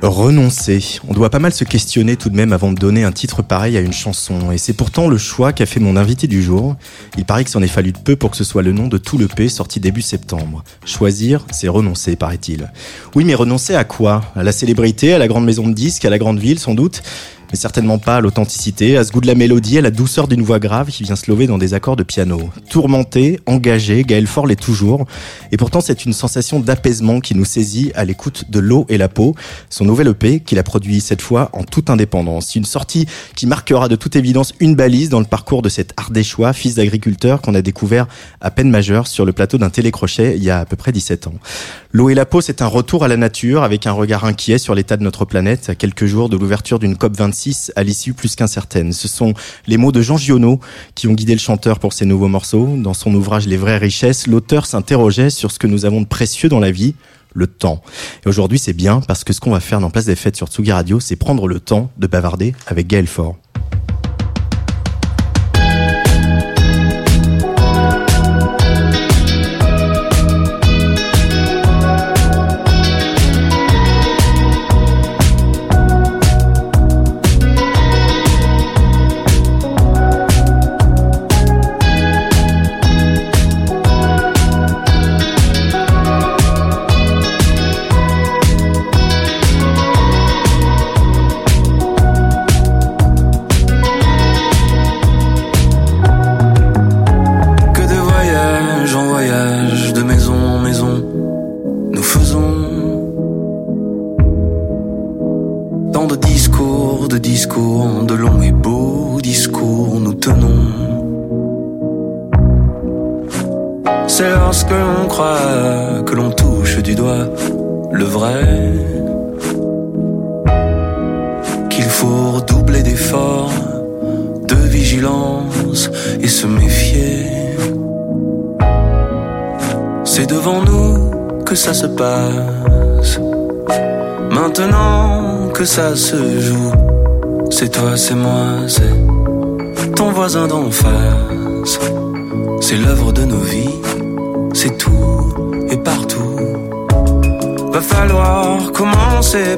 Renoncer. On doit pas mal se questionner tout de même avant de donner un titre pareil à une chanson. Et c'est pourtant le choix qu'a fait mon invité du jour. Il paraît qu'il s'en est fallu de peu pour que ce soit le nom de tout le P sorti début septembre. Choisir, c'est renoncer, paraît-il. Oui, mais renoncer à quoi? À la célébrité, à la grande maison de disques, à la grande ville, sans doute? Mais certainement pas à l'authenticité, à ce goût de la mélodie, à la douceur d'une voix grave qui vient se lever dans des accords de piano. Tourmenté, engagé, Gaël Fort l'est toujours, et pourtant c'est une sensation d'apaisement qui nous saisit à l'écoute de L'eau et la peau, nouvel EP qu'il a produit cette fois en toute indépendance. Une sortie qui marquera de toute évidence une balise dans le parcours de cet ardéchois, fils d'agriculteur qu'on a découvert à peine majeur sur le plateau d'un télécrochet il y a à peu près 17 ans. L'eau et la peau, c'est un retour à la nature avec un regard inquiet sur l'état de notre planète à quelques jours de l'ouverture d'une COP 26 à l'issue plus qu'incertaine. Ce sont les mots de Jean Giono qui ont guidé le chanteur pour ses nouveaux morceaux. Dans son ouvrage Les vraies richesses, l'auteur s'interrogeait sur ce que nous avons de précieux dans la vie, le temps. Et aujourd'hui, c'est bien parce que ce qu'on va faire dans Place des Fêtes sur Tsugi Radio, c'est prendre le temps de bavarder avec Gaël Fort.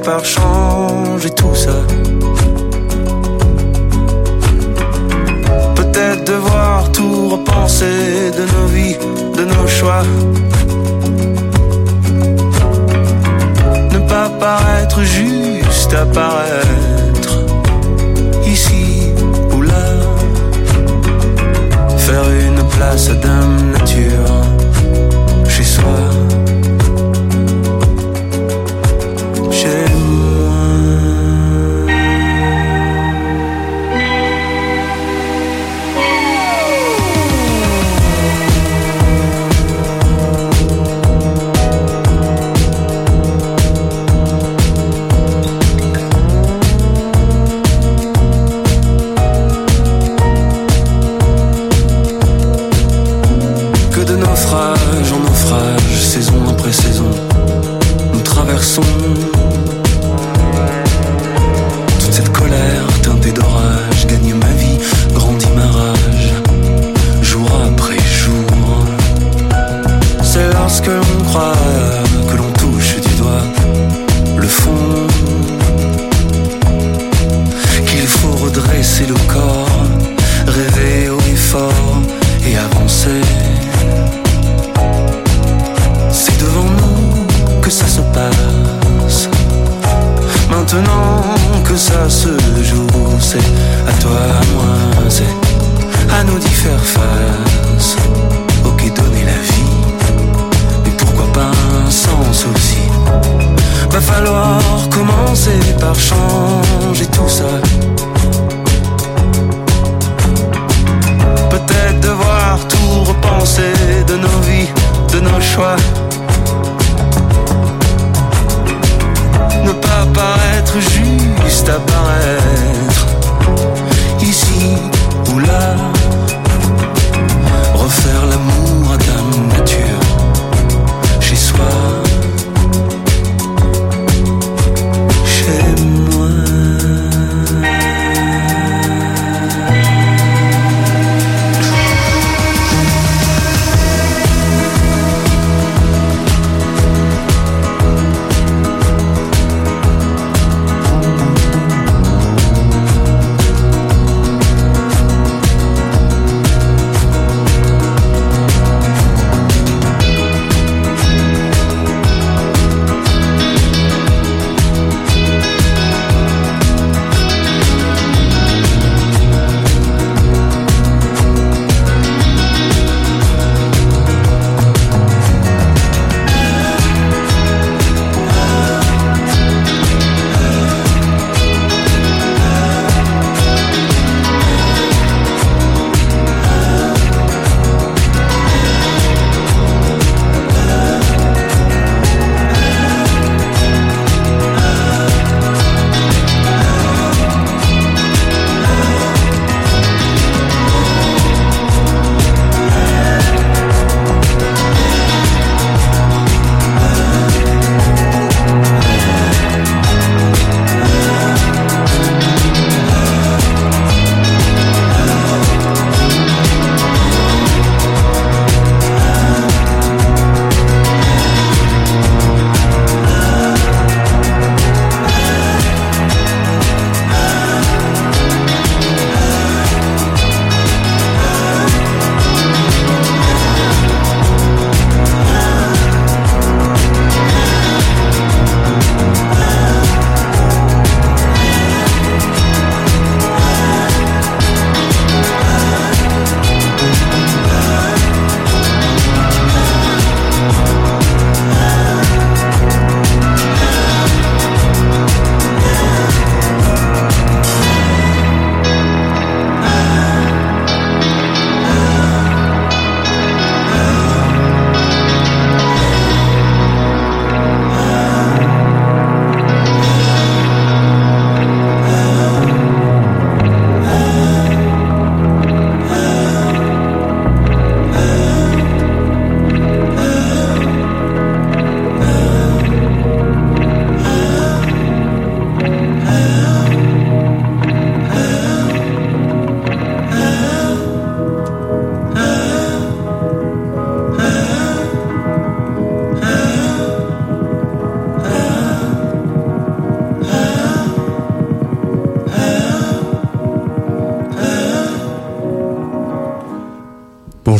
Par changer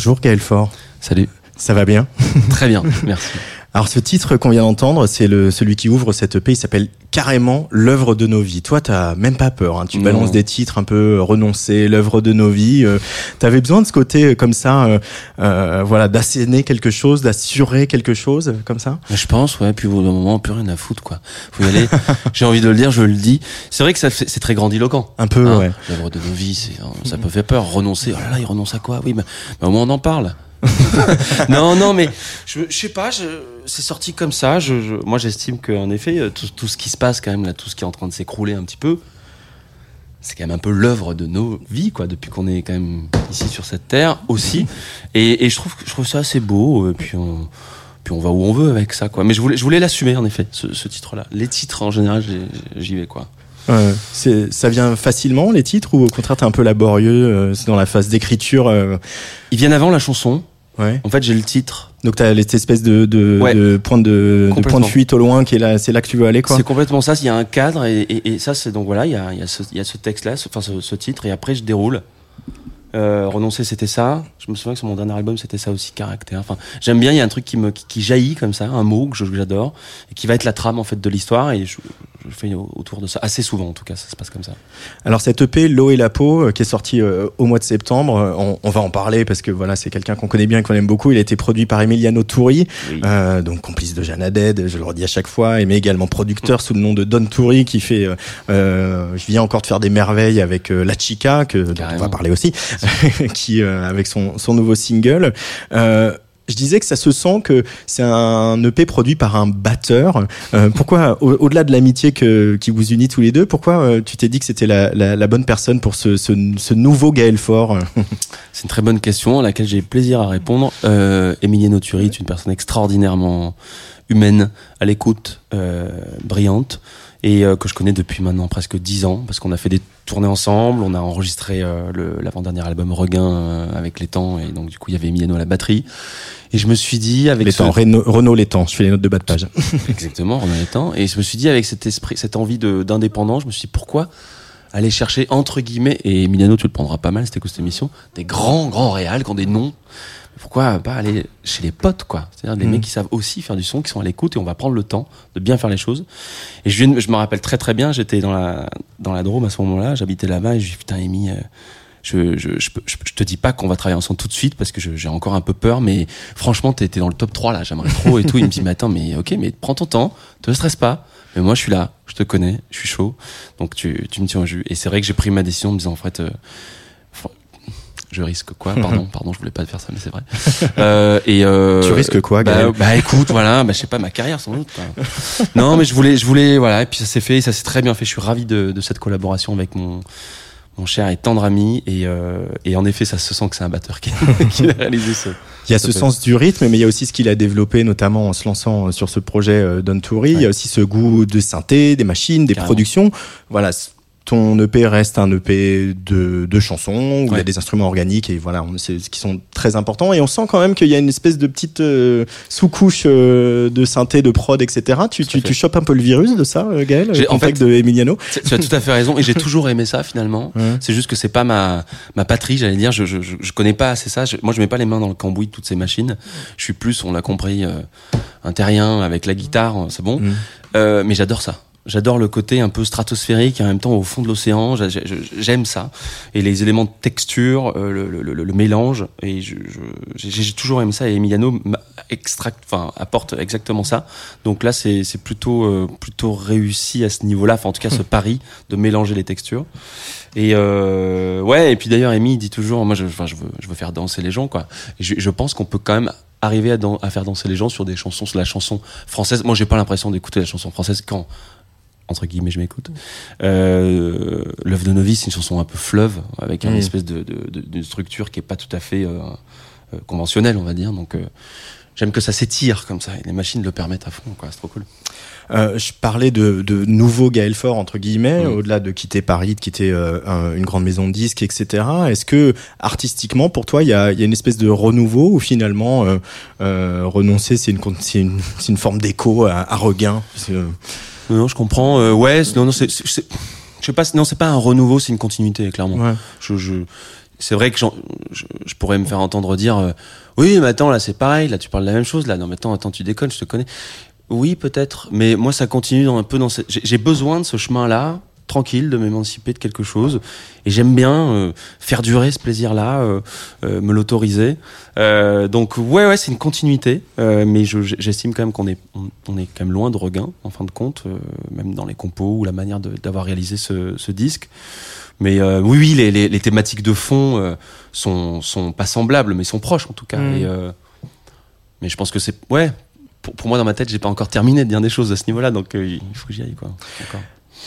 Bonjour Gaël Fort. Salut. Ça va bien? Très bien, merci. Alors ce titre qu'on vient d'entendre, c'est le celui qui ouvre cette EP. Il s'appelle carrément l'œuvre de nos vies. Toi, t'as même pas peur. Hein. Tu Non. balances des titres un peu renoncés, l'œuvre de nos vies. Euh, T'avais besoin de ce côté euh, comme ça, euh, euh, voilà, d'asséner quelque chose, d'assurer quelque chose, euh, comme ça? Je pense, ouais, puis au bout d'un moment, plus rien à foutre, quoi. Faut y aller. J'ai envie de le dire, je le dis. C'est vrai que ça c'est très grandiloquent. Un peu, Hein, ouais. L'œuvre de nos vies, euh, ça peut faire peur. Renoncer, oh là là, il renonce à quoi? Oui, mais, mais au moins on en parle. non, non, mais je, je sais pas, c'est sorti comme ça. Je, je- moi, j'estime qu'en effet, euh, tout, tout ce qui se passe, quand même, là, tout ce qui est en train de s'écrouler un petit peu, c'est quand même un peu l'œuvre de nos vies, quoi, depuis qu'on est quand même ici sur cette terre aussi. Et, et je trouve, que- je trouve ça assez beau. Et puis on, puis on va où on veut avec ça, quoi. Mais je voulais, je voulais l'assumer, en effet, ce, ce titre-là. Les titres, en général, j'y vais, quoi. Euh, ça vient facilement les titres ou au contraire t'es un peu laborieux euh, c'est dans la phase d'écriture. euh, Ils viennent avant la chanson. Ouais. En fait, j'ai le titre. Donc t'as cette espèce de, de, Ouais. de point de, de point de fuite au loin qui est là, c'est là que tu veux aller quoi. C'est complètement ça. Il y a un cadre et, et- et ça, c'est donc voilà, il y a, il y a ce, texte-là, ce- enfin ce, ce titre, et après je déroule. Euh, renoncer, c'était ça. Je me souviens que sur mon dernier album, c'était ça aussi, caractère. Enfin, j'aime bien. Il y a un truc qui me qui, qui jaillit comme ça, un mot que j'adore et qui va être la trame en fait de l'histoire. Et je, je fais au- autour de ça assez souvent, en tout cas, ça se passe comme ça. Alors cette EP L'eau et la peau euh, qui est sortie euh, au mois de septembre, euh, on, on va en parler parce que voilà c'est quelqu'un qu'on connaît bien, qu'on aime beaucoup. Il a été produit par Emiliano Touri, Oui. euh, donc complice de Jeanne Haddad, je le redis à chaque fois, et mais également producteur sous le nom de Don Touri qui fait, euh, je viens encore de faire des merveilles avec La Chica que dont on va parler aussi, qui euh, avec son son nouveau single. Je disais que ça se sent que c'est un EP produit par un batteur. Euh, pourquoi, au- au-delà de l'amitié qui vous unit tous les deux, pourquoi euh, tu t'es dit que c'était la, la, la bonne personne pour ce, ce, ce nouveau Gaël Fort C'est une très bonne question à laquelle j'ai plaisir à répondre. Euh, Emiliano Turi est une personne extraordinairement humaine, à l'écoute, euh, brillante, et euh, que je connais depuis maintenant presque dix ans, parce qu'on a fait des tournées ensemble, on a enregistré euh, le- l'avant-dernier album Regain euh, avec les temps, et donc du coup il y avait Emiliano à la batterie. Et je me suis dit avec Les ce- temps, Renault, Renault les temps. Je fais les notes de bas de page. Exactement, Renaud Létang. Et je me suis dit, avec cet esprit, cette envie de- d'indépendance, je me suis dit, pourquoi aller chercher, entre guillemets, et Emiliano, tu le prendras pas mal, c'était cette émission, des grands, grands réals qui ont des noms. Pourquoi pas aller chez les potes, quoi? C'est-à-dire des Mhm. mecs qui savent aussi faire du son, qui sont à l'écoute, et on va prendre le temps de bien faire les choses. Et je, je me rappelle très très bien, j'étais dans la, dans la Drôme à ce moment-là, j'habitais là-bas, et je dis, putain, Amy, euh, je, je, je, je, te dis pas qu'on va travailler ensemble tout de suite parce que j'ai encore un peu peur, mais franchement, t'es t'es dans le top 3 là, j'aimerais trop et tout. Il me dit, mais attends, mais ok, mais prends ton temps, te stresse pas. Mais moi, je suis là, je te connais, je suis chaud, donc tu, tu me tiens au jus. Et c'est vrai que j'ai pris ma décision en me disant, en fait, euh, je risque quoi Pardon, pardon, je voulais pas faire ça, mais c'est vrai. Euh, et euh, Tu risques quoi, bah, bah écoute, voilà, bah, je sais pas, ma carrière sans doute. quoi. non, mais je voulais, je voulais, voilà, et puis ça s'est fait, ça s'est très bien fait. Je suis ravi de, de cette collaboration avec mon, mon cher et tendre ami. Et, euh, et en effet, ça se sent que c'est un batteur qui, qui a réalisé ce. Il y a ce sens du rythme, mais il y a aussi ce qu'il a développé, notamment en se lançant euh, sur ce projet euh, Don. Il y a aussi ce goût de synthé, des machines, des Carrément. productions. Voilà. Ton EP reste un EP de, de chansons où il y a des instruments organiques et voilà, c'est qui sont très importants. Et on sent quand même qu'il y a une espèce de petite euh, sous-couche euh, de synthé, de prod, etc. Tu, tu, tu chopes un peu le virus de ça, euh, Gaël, en fait- de Emiliano. Tu as tout à fait raison. Et j'ai toujours aimé ça finalement. Ouais. C'est juste que c'est pas ma ma patrie, j'allais dire. Je, je je connais pas assez ça. Je- moi, je mets pas les mains dans le cambouis de toutes ces machines. Je suis plus, on l'a compris, euh, un terrien avec la guitare. C'est bon. Mm. Euh, mais j'adore ça. J'adore le côté un peu stratosphérique et en même temps au fond de l'océan. J'a- j'a- J'aime ça. Et les éléments de texture, euh, le, le, le- le mélange. Et j'ai toujours aimé ça. Et Emiliano m'a extracte, enfin, apporte exactement ça. Donc là, c'est plutôt, euh, plutôt réussi à ce niveau-là. Enfin, en tout cas, ce pari de mélanger les textures. Et euh, ouais. Et puis d'ailleurs, Amy dit toujours, moi, je, enfin, je veux, je veux faire danser les gens, quoi. Et je, je pense qu'on peut quand même arriver à, à faire danser les gens sur des chansons, sur la chanson française. Moi, j'ai pas l'impression d'écouter la chanson française quand entre guillemets, je m'écoute. Euh, L'œuvre de Novice, c'est une chanson un peu fleuve, avec une Mm. espèce de, de, de- de structure qui est pas tout à fait euh, euh, conventionnelle, on va dire. Donc, euh, j'aime que ça s'étire comme ça, et les machines le permettent à fond, quoi. C'est trop cool. Euh, je parlais de, de nouveau Gaël Fort entre guillemets, Mm. au-delà de quitter Paris, de quitter euh, un- une grande maison de disques, etc. Est-ce que artistiquement, pour toi, il y a, y a une espèce de renouveau ou finalement euh, euh, renoncer, c'est une, une, une forme d'écho à, à regain? Non, non, je comprends. Euh, ouais, non, non, c'est, je sais pas, non, c'est pas un renouveau, c'est une continuité, clairement. Ouais. Je, je, c'est vrai que j'en- je, je pourrais me faire entendre dire euh, oui mais attends là c'est pareil là tu parles de la même chose là non mais attends attends tu déconnes je te connais oui peut-être mais moi ça continue dans un peu dans cette... j'ai besoin de ce chemin là tranquille de m'émanciper de quelque chose et j'aime bien euh, faire durer ce plaisir là me l'autoriser Euh, donc ouais ouais c'est une continuité euh, mais je- j'estime quand même qu'on est on, on est quand même loin de regain en fin de compte euh, même dans les compos ou la manière d'avoir réalisé ce, ce disque mais euh, oui, oui, les, les, les thématiques de fond euh, sont, sont pas semblables, mais sont proches en tout cas. Mm. Et, euh, mais je pense que c'est. Ouais, pour, pour moi, dans ma tête, j'ai pas encore terminé de dire des choses à ce niveau-là, donc euh, il faut que j'y aille, quoi.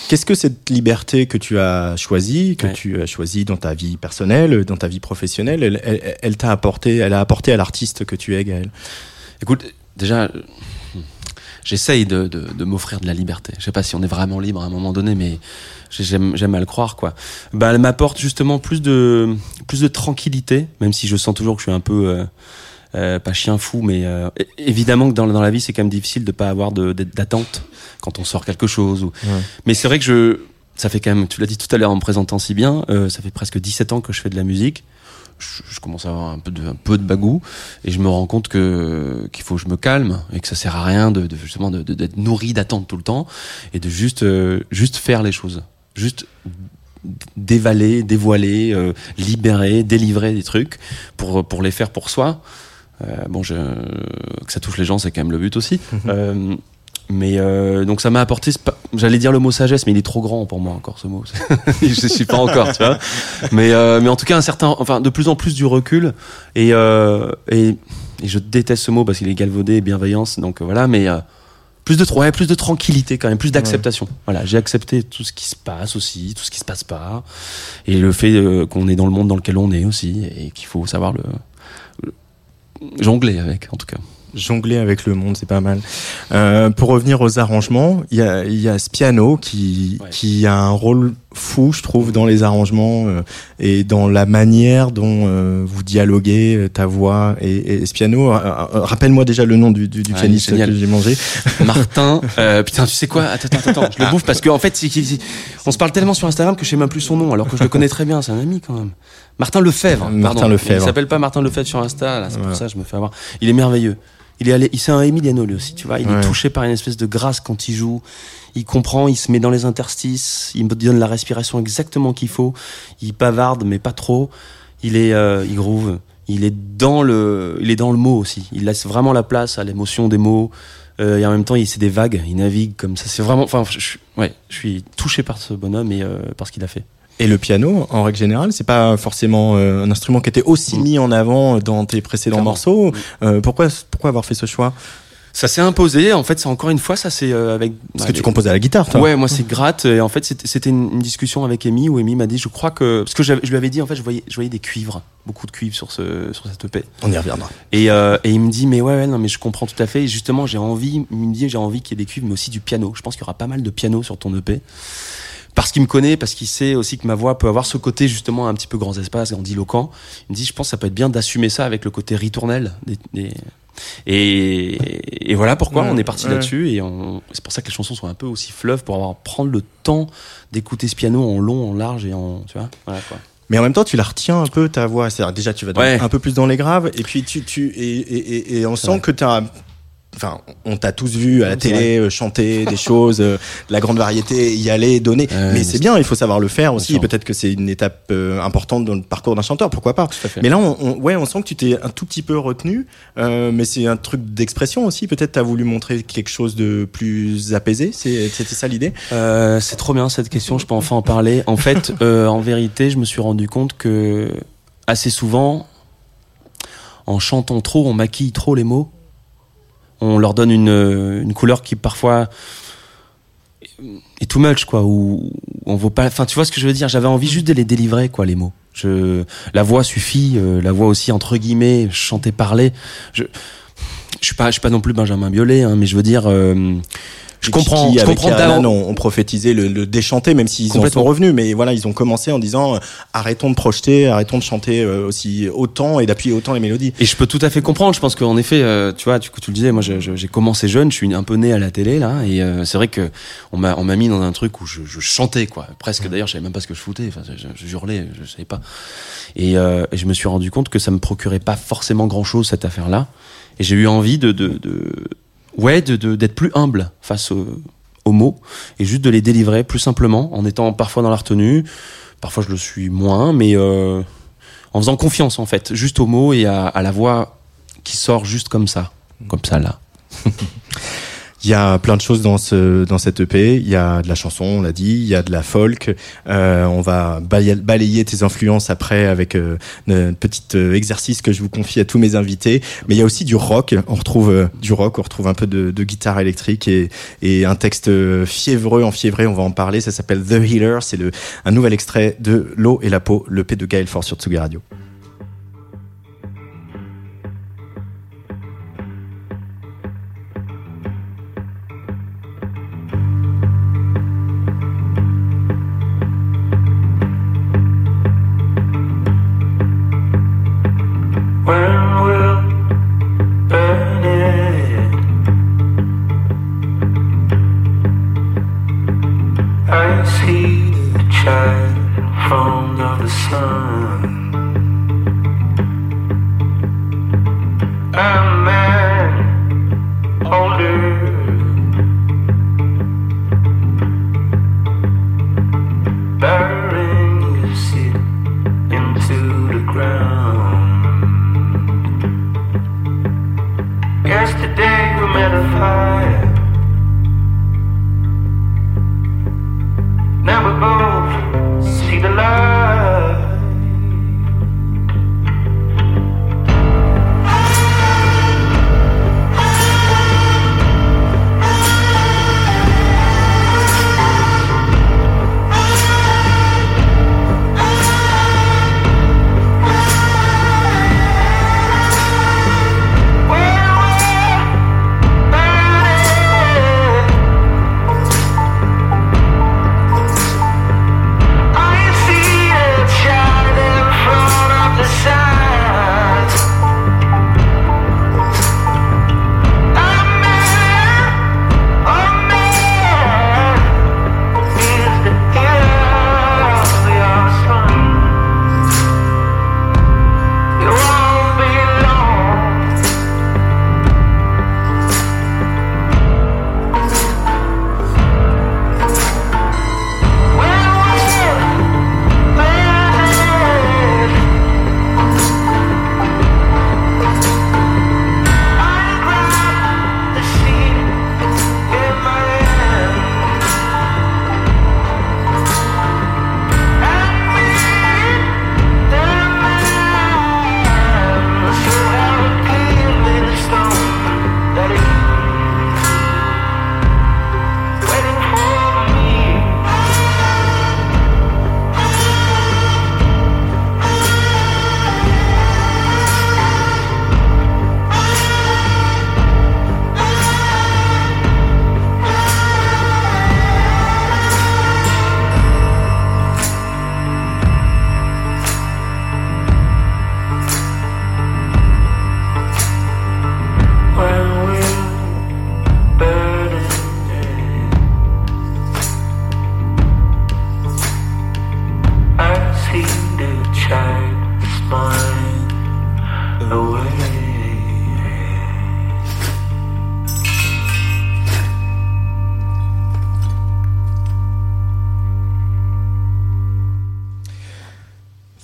Qu'est-ce que cette liberté que tu as choisie, que Ouais. tu as choisie dans ta vie personnelle, dans ta vie professionnelle, elle, elle- elle t'a apporté, elle a apporté à l'artiste que tu es, Gaël? Écoute, déjà, j'essaye de, de, de m'offrir de la liberté. Je sais pas si on est vraiment libre à un moment donné, mais j'ai- j'aime à le croire, quoi. Bah, elle m'apporte justement plus de, plus de tranquillité, même si je sens toujours que je suis un peu. euh, euh, pas chien fou, mais euh, évidemment que dans, dans la vie, c'est quand même difficile de pas avoir d'attente quand on sort quelque chose. Ou... Ouais. Mais c'est vrai que je, ça fait quand même, tu l'as dit tout à l'heure en me présentant si bien, euh, ça fait presque 17 ans que je fais de la musique. Je, je commence à avoir un peu de, un peu de bagou et je me rends compte que qu'il faut que je me calme et que ça sert à rien de, de justement de- de- d'être nourri d'attente tout le temps et de juste juste faire les choses, juste dévaler, dévoiler, euh, libérer, délivrer des trucs pour pour les faire pour soi. Euh, bon, je, que ça touche les gens, c'est quand même le but aussi. Euh, mais euh, donc ça m'a apporté, j'allais dire le mot sagesse, mais il est trop grand pour moi encore ce mot. je suis pas encore, tu vois. Mais euh, mais en tout cas un certain, enfin de plus en plus du recul et euh, et, et je déteste ce mot parce qu'il est galvaudé, bienveillance, donc euh, voilà. Mais euh, plus de ouais, plus de tranquillité quand même, plus d'acceptation. Voilà, j'ai accepté tout ce qui se passe aussi, tout ce qui se passe pas, et le fait euh, qu'on est dans le monde dans lequel on est aussi, et qu'il faut savoir le- jongler avec, en tout cas. Jongler avec le monde, c'est pas mal. Euh, pour revenir aux arrangements, il y a, y a ce piano qui, Ouais. qui a un rôle fou, je trouve, dans les arrangements euh, et dans la manière dont euh, vous dialoguez, euh, ta voix et, et ce piano. Euh, euh, Rappelle-moi déjà le nom du, du, du Ouais, pianiste que j'ai mangé. Martin, euh, putain, tu sais quoi? Attends, attends, attends, je le bouffe parce qu'en en fait, on se parle tellement sur Instagram que je sais même plus son nom, alors que je le connais très bien, c'est un ami quand même. Martin Lefebvre. Martin. Lefebvre. Il s'appelle pas Martin Lefebvre sur Insta, là, c'est Ouais. pour ça que je me fais avoir. Il est merveilleux. Il est allé, il c'est un Emiliano lui aussi, tu vois. Il Ouais. est touché par une espèce de grâce quand il joue. Il comprend, il se met dans les interstices, il me donne la respiration exactement qu'il faut. Il bavarde, mais pas trop. Il est, euh, il groove. Il est dans le, il est dans le mot aussi. Il laisse vraiment la place à l'émotion des mots. Euh, et en même temps, il c'est des vagues. Il navigue comme ça. C'est vraiment, enfin, je, je- ouais, je suis touché par ce bonhomme et euh, par ce qu'il a fait. Et le piano, en règle générale, c'est pas forcément euh, un instrument qui était aussi Mm. mis en avant dans tes précédents Clairement. morceaux. Euh, pourquoi, pourquoi avoir fait ce choix? Ça s'est imposé. En fait, c'est encore une fois, ça c'est euh, avec. Parce bah, que tu composes à la guitare, toi. Ouais, moi c'est gratte. Et en fait, c'était une, une discussion avec Amy où Amy m'a dit, je crois que parce que je lui avais dit en fait, je voyais, je voyais des cuivres, beaucoup de cuivres sur ce sur cette EP. On y reviendra. Et, euh, et il me dit, mais ouais, ouais, non, mais je comprends tout à fait. Et justement, j'ai envie, il me dit, j'ai envie qu'il y ait des cuivres, mais aussi du piano. Je pense qu'il y aura pas mal de piano sur ton EP. Parce qu'il me connaît, parce qu'il sait aussi que ma voix peut avoir ce côté justement un petit peu grand espace, grandiloquent. Il me dit, je pense que ça peut être bien d'assumer ça avec le côté ritournel. Des, des- Et, et voilà pourquoi Ouais, on est parti ouais. là-dessus. Et c'est pour ça que les chansons sont un peu aussi fleuves pour avoir prendre le temps d'écouter ce piano en long, en large et en, tu vois, voilà quoi. Mais en même temps, tu la retiens un peu ta voix. C'est-à-dire, déjà, tu vas dans- Ouais. un peu plus dans les graves, et puis tu, tu et, et, et, on sent que tu as. Enfin, on t'a tous vu à la télé euh, chanter des choses, euh, de la grande variété, y aller, donner. Mais c'est bien, il faut savoir le faire aussi. Peut-être que c'est une étape euh, importante dans le parcours d'un chanteur, pourquoi pas. Mais là, on, on- ouais, on sent que tu t'es un tout petit peu retenu, euh, mais c'est un truc d'expression aussi. Peut-être t'as voulu montrer quelque chose de plus apaisé. C'est- C'était ça l'idée? Euh, c'est trop bien cette question, je peux enfin en parler. En fait, euh, en vérité, je me suis rendu compte que assez souvent, en chantant trop, on maquille trop les mots. On leur donne une, une couleur qui parfois est too much, quoi. Ou on vaut pas. Enfin, tu vois ce que je veux dire? J'avais envie juste de les délivrer, quoi, les mots. Je, la voix suffit, euh, la voix aussi entre guillemets, chanter, parler. Je, je suis pas, je suis pas non plus Benjamin Biolay, hein, mais je veux dire. euh, Je comprends, qui, je avec comprends Alan, ont, ont prophétisé le, le déchanté, même s'ils en sont revenus. Mais voilà, ils ont commencé en disant euh, arrêtons de projeter, arrêtons de chanter euh, aussi autant et d'appuyer autant les mélodies. Et je peux tout à fait comprendre. Je pense qu'en effet, euh, tu vois, tu, tu le disais, moi j'ai commencé jeune, je suis un peu né à la télé là, et euh, c'est vrai que on m'a on m'a mis dans un truc où je, je chantais quoi, presque. D'ailleurs, je savais même pas ce que je foutais. Enfin, je, je hurlais, je savais pas. Et, euh, et je me suis rendu compte que ça me procurait pas forcément grand chose cette affaire-là. Et j'ai eu envie de, de, de ouais, de de- d'être plus humble face aux, mots et juste de les délivrer plus simplement, en étant parfois dans la retenue. Parfois, je le suis moins, mais euh, en faisant confiance en fait, juste aux mots et à la voix qui sort juste comme ça, comme ça là. Il y a plein de choses dans ce dans cette EP. Il y a de la chanson, on l'a dit. Il y a de la folk. Euh, on va balayer, tes influences après avec euh, un petit euh, exercice que je vous confie à tous mes invités. Mais il y a aussi du rock. On retrouve euh, du rock. On retrouve un peu de, guitare électrique et, un texte euh, fiévreux, enfiévré. On va en parler. Ça s'appelle The Healer. C'est un nouvel extrait de L'eau et la peau, le P de Gaël Fort sur Tsugi Radio. Yesterday we met a fire.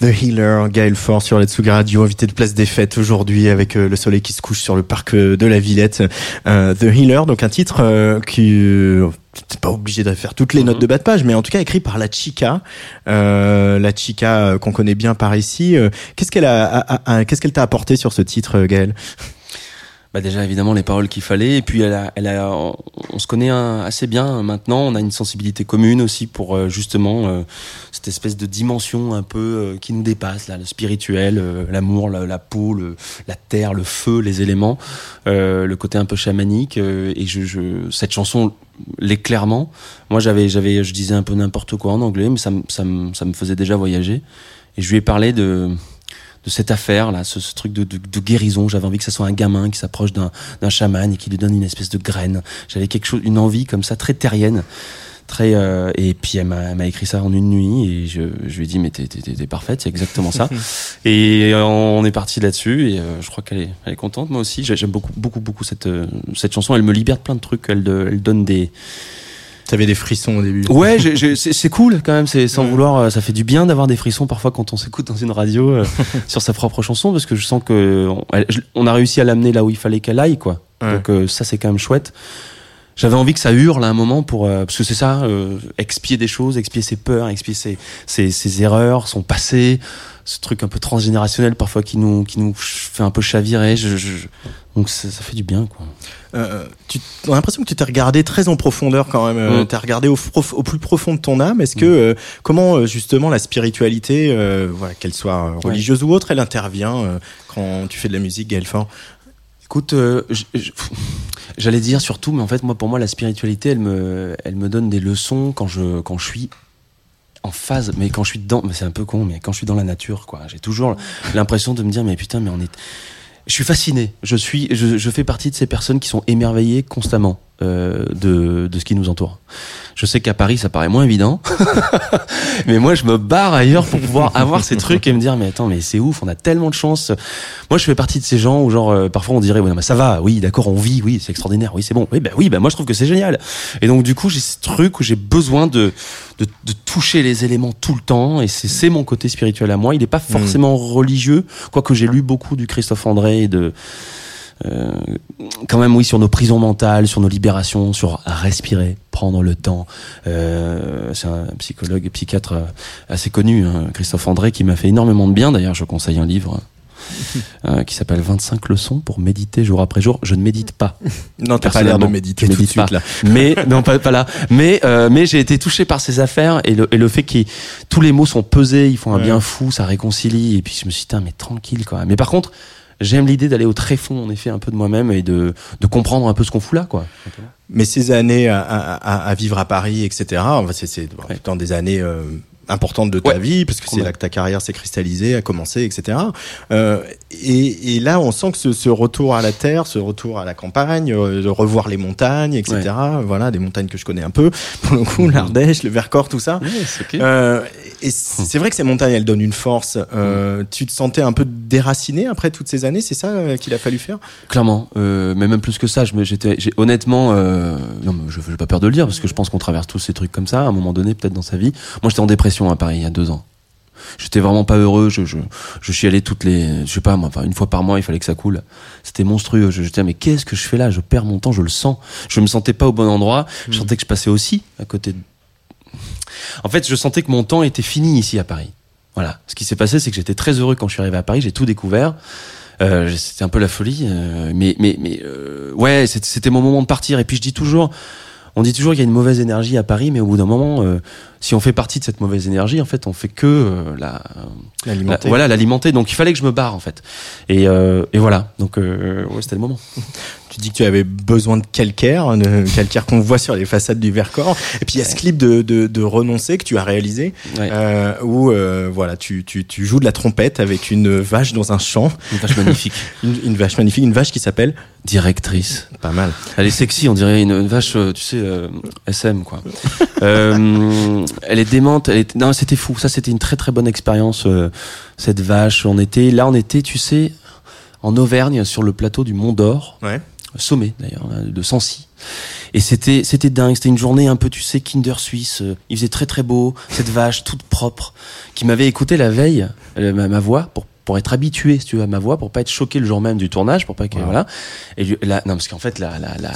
The Healer, Gaël Fort sur Let's Go Radio, invité de Place des Fêtes aujourd'hui avec euh, le soleil qui se couche sur le parc euh, de la Villette. Euh, The Healer, donc un titre qui t'es pas obligé de faire toutes les notes de bas de page, mais en tout cas écrit par la Chica, euh, la Chica qu'on connaît bien par ici. Qu'est-ce qu'elle a, a- a- a- qu'est-ce qu'elle t'a apporté sur ce titre, euh, Gaël? Bah déjà évidemment les paroles qu'il fallait et puis elle a, elle a, on, se connaît un- assez bien maintenant. On a une sensibilité commune aussi pour euh, justement euh, cette espèce de dimension un peu euh, qui nous dépasse là, le spirituel, l'amour, la, peau, le, la terre, le feu, les éléments, le côté un peu chamanique. et je, je, cette chanson les clairement. Moi, j'avais, j'avais, je disais un peu n'importe quoi en anglais, mais ça, ça, me- ça me faisait déjà voyager. Et je lui ai parlé de, de cette affaire là, ce, ce truc de, de, de guérison. J'avais envie que ça soit un gamin qui s'approche d'un, d'un chaman et qui lui donne une espèce de graine. J'avais quelque chose, une envie comme ça, très terrienne. Très, euh, et puis elle m'a, elle m'a écrit ça en une nuit et je, je lui ai dit mais t'es, t'es, parfaite, c'est exactement ça. et euh, on est parti là-dessus et euh, je crois qu'elle est, elle est contente moi aussi. J'ai- J'aime beaucoup beaucoup beaucoup cette euh, cette chanson. Elle me libère de plein de trucs. Elle, de- elle donne des T'avais des frissons au début. Ouais, c'est cool quand même. C'est sans vouloir, euh, ça fait du bien d'avoir des frissons parfois quand on s'écoute dans une radio euh, sur sa propre chanson parce que je sens que on, elle- je- on a réussi à l'amener là où il fallait qu'elle aille, quoi. Ouais. Donc euh, ça c'est quand même chouette. J'avais envie que ça hurle à un moment pour euh, parce que c'est ça, expier des choses, expier ses peurs, expier ses, ses, ses erreurs, son passé, ce truc un peu transgénérationnel parfois qui nous qui nous fait un peu chavirer. Je, je- je- donc ça, ça fait du bien, quoi. Euh, tu, on a l'impression que tu t'es regardé très en profondeur quand même. Euh, Mm. T'as regardé au, prof- au plus profond de ton âme. Est-ce que euh, comment euh, justement la spiritualité, voilà, qu'elle soit religieuse ou autre, elle intervient quand tu fais de la musique, Gaël Faure? Écoute, j'allais dire surtout, mais en fait, moi, pour moi, la spiritualité, elle me, elle me donne des leçons quand je, quand je suis en phase, mais quand je suis dedans, c'est un peu con, mais quand je suis dans la nature, quoi. J'ai toujours l'impression de me dire, mais putain, mais on est. Je suis fasciné. Je suis, je, je fais partie de ces personnes qui sont émerveillées constamment euh, de, de ce qui nous entoure. Je sais qu'à Paris, ça paraît moins évident, mais moi, je me barre ailleurs pour pouvoir avoir ces trucs et me dire, mais attends, mais c'est ouf, on a tellement de chance. Moi, je fais partie de ces gens où, genre, euh, parfois, on dirait, ouais, non, mais ça va, oui, d'accord, on vit, oui, c'est extraordinaire, oui, c'est bon, oui, bah oui, bah moi, je trouve que c'est génial. Et donc, du coup, j'ai ce truc où j'ai besoin de, de, de toucher les éléments tout le temps, et c'est c'est mon côté spirituel à moi. Il n'est pas forcément religieux, quoique j'ai lu beaucoup du Christophe André et de euh, quand même oui sur nos prisons mentales, sur nos libérations, sur respirer, prendre le temps. Euh, c'est un psychologue et psychiatre euh, assez connu, hein, Christophe André, qui m'a fait énormément de bien. D'ailleurs, je conseille un livre euh, qui s'appelle 25 leçons pour méditer jour après jour. Je ne médite pas. Non, t'as pas l'air de méditer tout de suite pas. là. Mais non, pas, pas là. Mais euh, mais j'ai été touché par ces affaires et le, et le fait que tous les mots sont pesés, ils font un Ouais. bien fou, ça réconcilie. Et puis je me suis dit, mais tranquille quand même. Mais par contre, j'aime l'idée d'aller au tréfonds, en effet, un peu de moi-même et de de comprendre un peu ce qu'on fout là, quoi. Mais ces années à, à- à- à vivre à Paris, etc. C'est c'est Ouais. des années euh, importantes de ta Ouais. vie, parce que c'est là que ta carrière s'est cristallisée, a commencé, etc. Euh, et, et là, on sent que ce, ce retour à la terre, ce retour à la campagne, euh, de revoir les montagnes, etc. Voilà, des montagnes que je connais un peu, pour le coup, l'Ardèche, le Vercors, tout ça. Euh, et c'est vrai que ces montagnes, elles donnent une force. Euh, Tu te sentais un peu déraciné après toutes ces années, c'est ça euh, qu'il a fallu faire? Clairement, euh, mais même plus que ça, je me, j'étais, j'ai, honnêtement, euh, non, mais je n'ai pas peur de le dire parce que je pense qu'on traverse tous ces trucs comme ça à un moment donné, peut-être dans sa vie. Moi, j'étais en dépression à Paris il y a deux ans. J'étais vraiment pas heureux. Je, je, je suis allé toutes les, je sais pas, moi, enfin, une fois par mois, il fallait que ça coule. C'était monstrueux. Je, je disais, mais qu'est-ce que je fais là? Je perds mon temps, je le sens. Je me sentais pas au bon endroit. Je sentais que je passais aussi à côté. De... En fait, je sentais que mon temps était fini ici à Paris. Voilà. Ce qui s'est passé, c'est que j'étais très heureux quand je suis arrivé à Paris. J'ai tout découvert. Euh, c'était un peu la folie, euh, mais mais mais euh, ouais, c'était mon moment de partir. Et puis je dis toujours, on dit toujours qu'il y a une mauvaise énergie à Paris, mais au bout d'un moment, euh, si on fait partie de cette mauvaise énergie, en fait, on fait que euh, la, la- L'alimenter. voilà l'alimenter. Donc il fallait que je me barre en fait. Et euh, et voilà. Donc ouais, c'était le moment. Tu dis que tu avais besoin de calcaire, de calcaire qu'on voit sur les façades du Vercors. Et puis il y a ce clip de, de, de renoncer que tu as réalisé, Ouais. euh, où euh, voilà, tu, tu, tu joues de la trompette avec une vache dans un champ, Une vache magnifique, une, une vache magnifique, une vache qui s'appelle directrice. pas mal. Elle est sexy, on dirait une, une vache, euh, tu sais, euh, SM quoi. Elle est démente. Elle est... Non, c'était fou. Ça, c'était une très très bonne expérience. cette vache, on était là, on était, tu sais, en Auvergne sur le plateau du Mont d'Or, Ouais. Sommet d'ailleurs hein, de Sancy. Et c'était c'était dingue. C'était une journée un peu, tu sais, Kinder Suisse. euh, Il faisait très très beau. Cette vache toute propre qui m'avait écouté la veille, euh, ma, ma voix pour pour être habitué, si tu veux, à ma voix, pour pas être choqué le jour même du tournage, pour pas que voilà. Et lui- la, non, parce qu'en fait, la, la, la,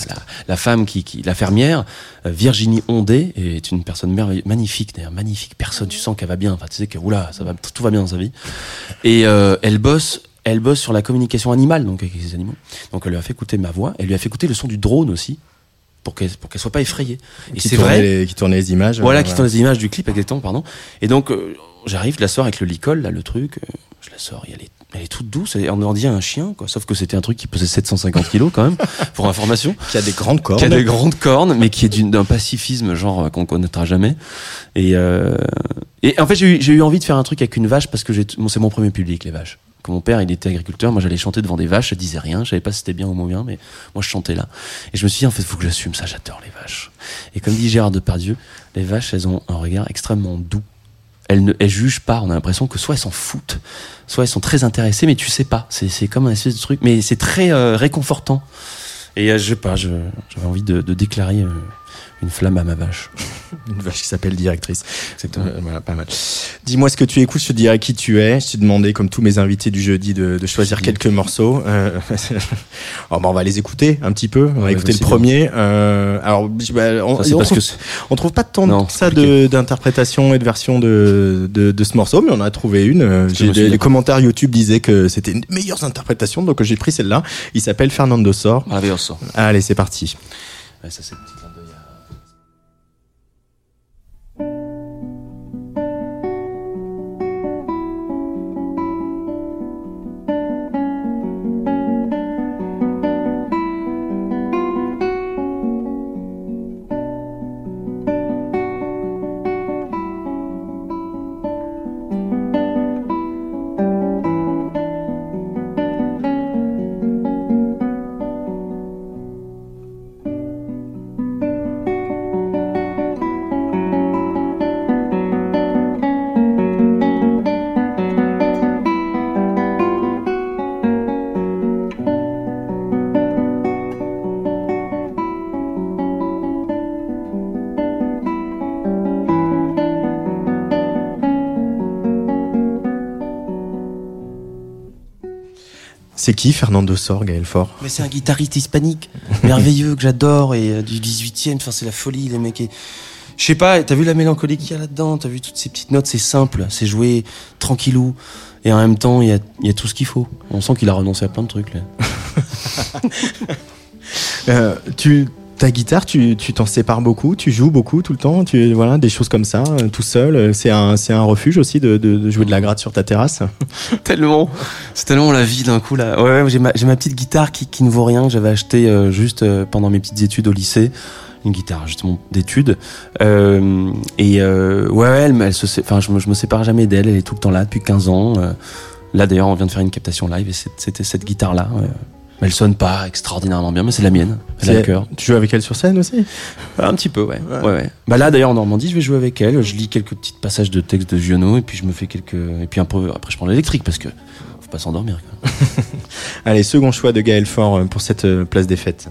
la, femme qui, qui, la fermière, euh, Virginie Ondé, est une personne magnifique, d'ailleurs, magnifique personne. Tu sens qu'elle va bien. Enfin, tu sais que, oula, ça va, tout va bien dans sa vie. Et euh, elle bosse, elle bosse sur la communication animale, donc avec les animaux. Donc elle lui a fait écouter ma voix. Elle lui a fait écouter le son du drone aussi, pour qu'elle pour qu'elle soit pas effrayée. Et Qui c'est tournait vrai. les- qui tournait les images. Voilà, euh, qui sont les images du clip, exactement, pardon. Et donc, euh, j'arrive, je la sors avec le licol, là, le truc, euh, je la sors, les, Elle est toute douce, elle- on en dit un chien, quoi. Sauf que c'était un truc qui pesait 750 kilos quand même, pour information. Qui a des grandes cornes. Qui a des grandes cornes, mais qui est d'un pacifisme genre qu'on connaîtra jamais. Et, et en fait, j'ai eu, envie de faire un truc avec une vache parce que j'ai, bon, c'est mon premier public, les vaches. Mon père, il était agriculteur, moi j'allais chanter devant des vaches, je disais rien, je savais pas si c'était bien ou moins bien, mais moi je chantais là. Et je me suis dit, en fait, faut que j'assume ça, j'adore les vaches. Et comme dit Gérard Depardieu, les vaches, elles ont un regard extrêmement doux. Elles ne elles jugent pas, on a l'impression que soit elles s'en foutent, soit elles sont très intéressées, mais tu sais pas. C'est, comme un espèce de truc, mais c'est très euh, réconfortant. Et euh, je sais pas, j'avais envie de, de déclarer euh, une flamme à ma vache. Une vache qui s'appelle directrice. Euh, voilà, pas mal. Dis-moi ce que tu écoutes, je te dirai qui tu es. Je t'ai demandé, comme tous mes invités du jeudi, de, de choisir quelques morceaux. Euh, alors, bah, on va les écouter un petit peu. On va Ouais, écouter le premier. Euh, alors, bah, on, Ça, c'est on parce trouve, que on trouve pas tant Non, ça d'interprétation et de version de, de, de ce morceau, mais on a trouvé une. Euh, des- les commentaires YouTube disaient que c'était une des meilleures interprétations, donc j'ai pris celle-là. Il s'appelle Fernando Sor. Allez, c'est parti. Ça, c'est le petit clin d'œil à- C'est qui Fernando Sor, Gaël Fort Mais c'est un guitariste hispanique, merveilleux, que j'adore, et euh, du 18 e enfin c'est la folie, les mecs. et- Je sais pas, t'as vu la mélancolie qu'il y a là-dedans, t'as vu toutes ces petites notes, c'est simple, c'est joué tranquillou, et en même temps, il y a, il y a tout ce qu'il faut. On sent qu'il a renoncé à plein de trucs, là. Euh, tu, ta guitare, tu tu t'en sépares beaucoup, tu joues beaucoup tout le temps, tu voilà des choses comme ça, euh, tout seul. euh, C'est un c'est un refuge aussi de, de, de jouer de la gratte sur ta terrasse. tellement, c'est tellement la vie d'un coup là. Ouais, ouais j'ai ma, ma petite guitare qui, qui ne vaut rien que j'avais acheté euh, juste euh, pendant mes petites études au lycée. Une guitare justement d'études. Euh, et euh, ouais, elle, elle se, enfin, je me, je me sépare jamais d'elle. Elle est tout le temps là depuis 15 ans. Euh, là d'ailleurs, on vient de faire une captation live et c'était cette guitare là. Elle sonne pas extraordinairement bien, mais c'est la mienne. Elle a cœur. Tu joues avec elle sur scène aussi? Un petit peu, ouais. ouais. ouais. Bah là, d'ailleurs, en Normandie, je vais jouer avec elle. Je lis quelques petits passages de textes de Giono et puis je me fais quelques. Et puis un peu, après, je prends l'électrique parce que faut pas s'endormir. Allez, second choix de Gaël Fort euh, pour cette euh, place des fêtes.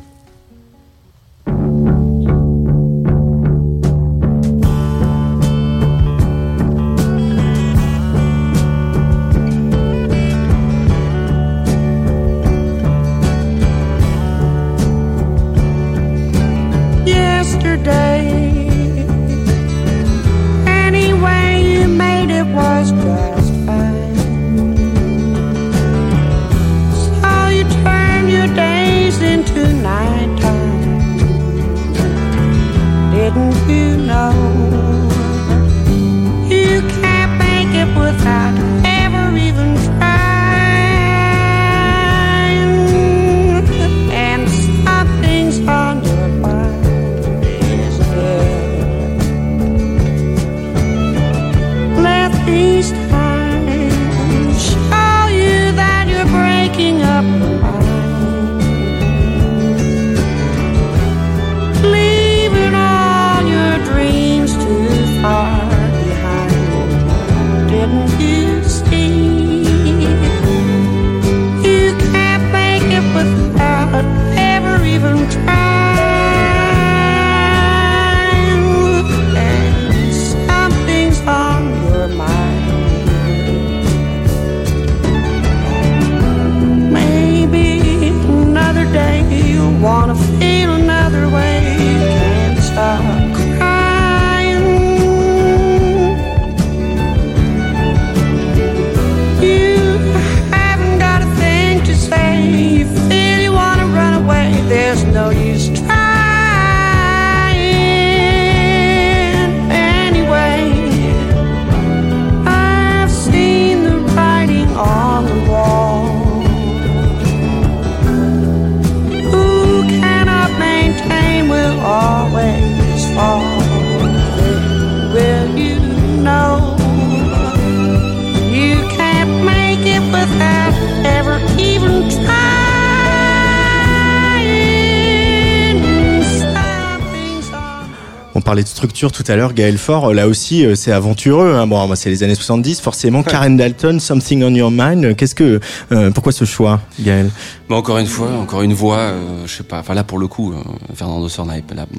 Structure tout à l'heure, Gaël Fort, là aussi euh, c'est aventureux. Hein. Bon, c'est les années 70, forcément. Karen Dalton, Something on Your Mind. Qu'est-ce que, euh, pourquoi ce choix, Gaël? Bah, encore une fois, encore une voix, euh, je sais pas. Enfin là pour le coup, euh, Fernando Sor n'a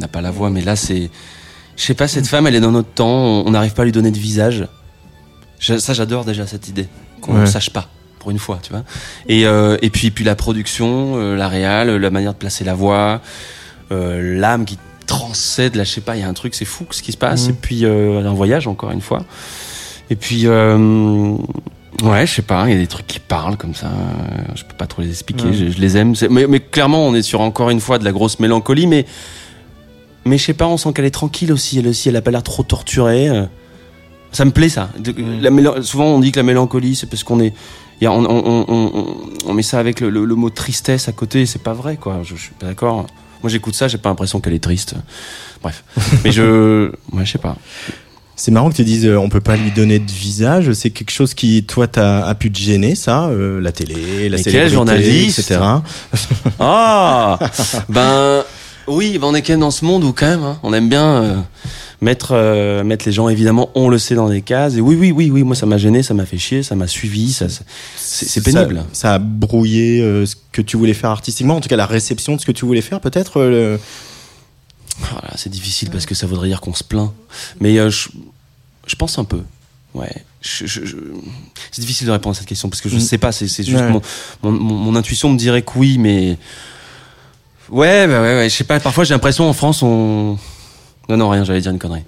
pas, la voix, mais là c'est, je sais pas, cette femme, elle est dans notre temps. On n'arrive pas à lui donner de visage. Je- ça, j'adore déjà cette idée qu'on ne Ouais. sache pas pour une fois, tu vois. Et euh, et puis puis la production, euh, la réal, la manière de placer la voix, euh, l'âme qui transcède. Là, je sais pas, il y a un truc, c'est fou ce qui se passe. Mhm. Et puis euh, un voyage encore une fois. Et puis euh, ouais, je sais pas, il y a des trucs qui parlent comme ça. euh, Je peux pas trop les expliquer. Ouais. Je, je les aime. Mais, mais clairement, on est sur encore une fois de la grosse mélancolie. Mais mais je sais pas, on sent qu'elle est tranquille aussi. Elle aussi, elle a pas l'air trop torturée. euh. Ça me plaît ça. De- la mélan- souvent, on dit que la mélancolie, c'est parce qu'on est on, on, on, on- on met ça avec le, le- le mot tristesse à côté. C'est pas vrai, quoi. Je, je suis pas d'accord. Moi, j'écoute ça, j'ai pas l'impression qu'elle est triste. Bref, mais je, ouais, je sais pas. C'est marrant que tu dises euh, on peut pas lui donner de visage. C'est quelque chose qui, toi, t'as a pu te gêner, ça, euh, la télé, la célébrité, journaliste etc. Ah Ben oui, ben on est quand même dans ce monde où quand même hein, on aime bien euh, mettre euh, mettre les gens évidemment on le sait dans des cases et oui oui oui oui moi ça m'a gêné, ça m'a fait chier, ça m'a suivi, ça c'est pénible. Ça, ça a brouillé euh, ce que tu voulais faire artistiquement, en tout cas la réception de ce que tu voulais faire, peut-être. euh, le- Voilà, c'est difficile parce que ça voudrait dire qu'on se plaint. Mais euh, je, je pense un peu. Ouais. Je- je- je- C'est difficile de répondre à cette question parce que je Mm. sais pas. C'est c'est juste Ouais. mon, mon, mon- mon intuition me dirait que oui, mais ouais, bah ouais, ouais. Je sais pas. Parfois, j'ai l'impression en France, on. Non, non, rien. J'allais dire une connerie.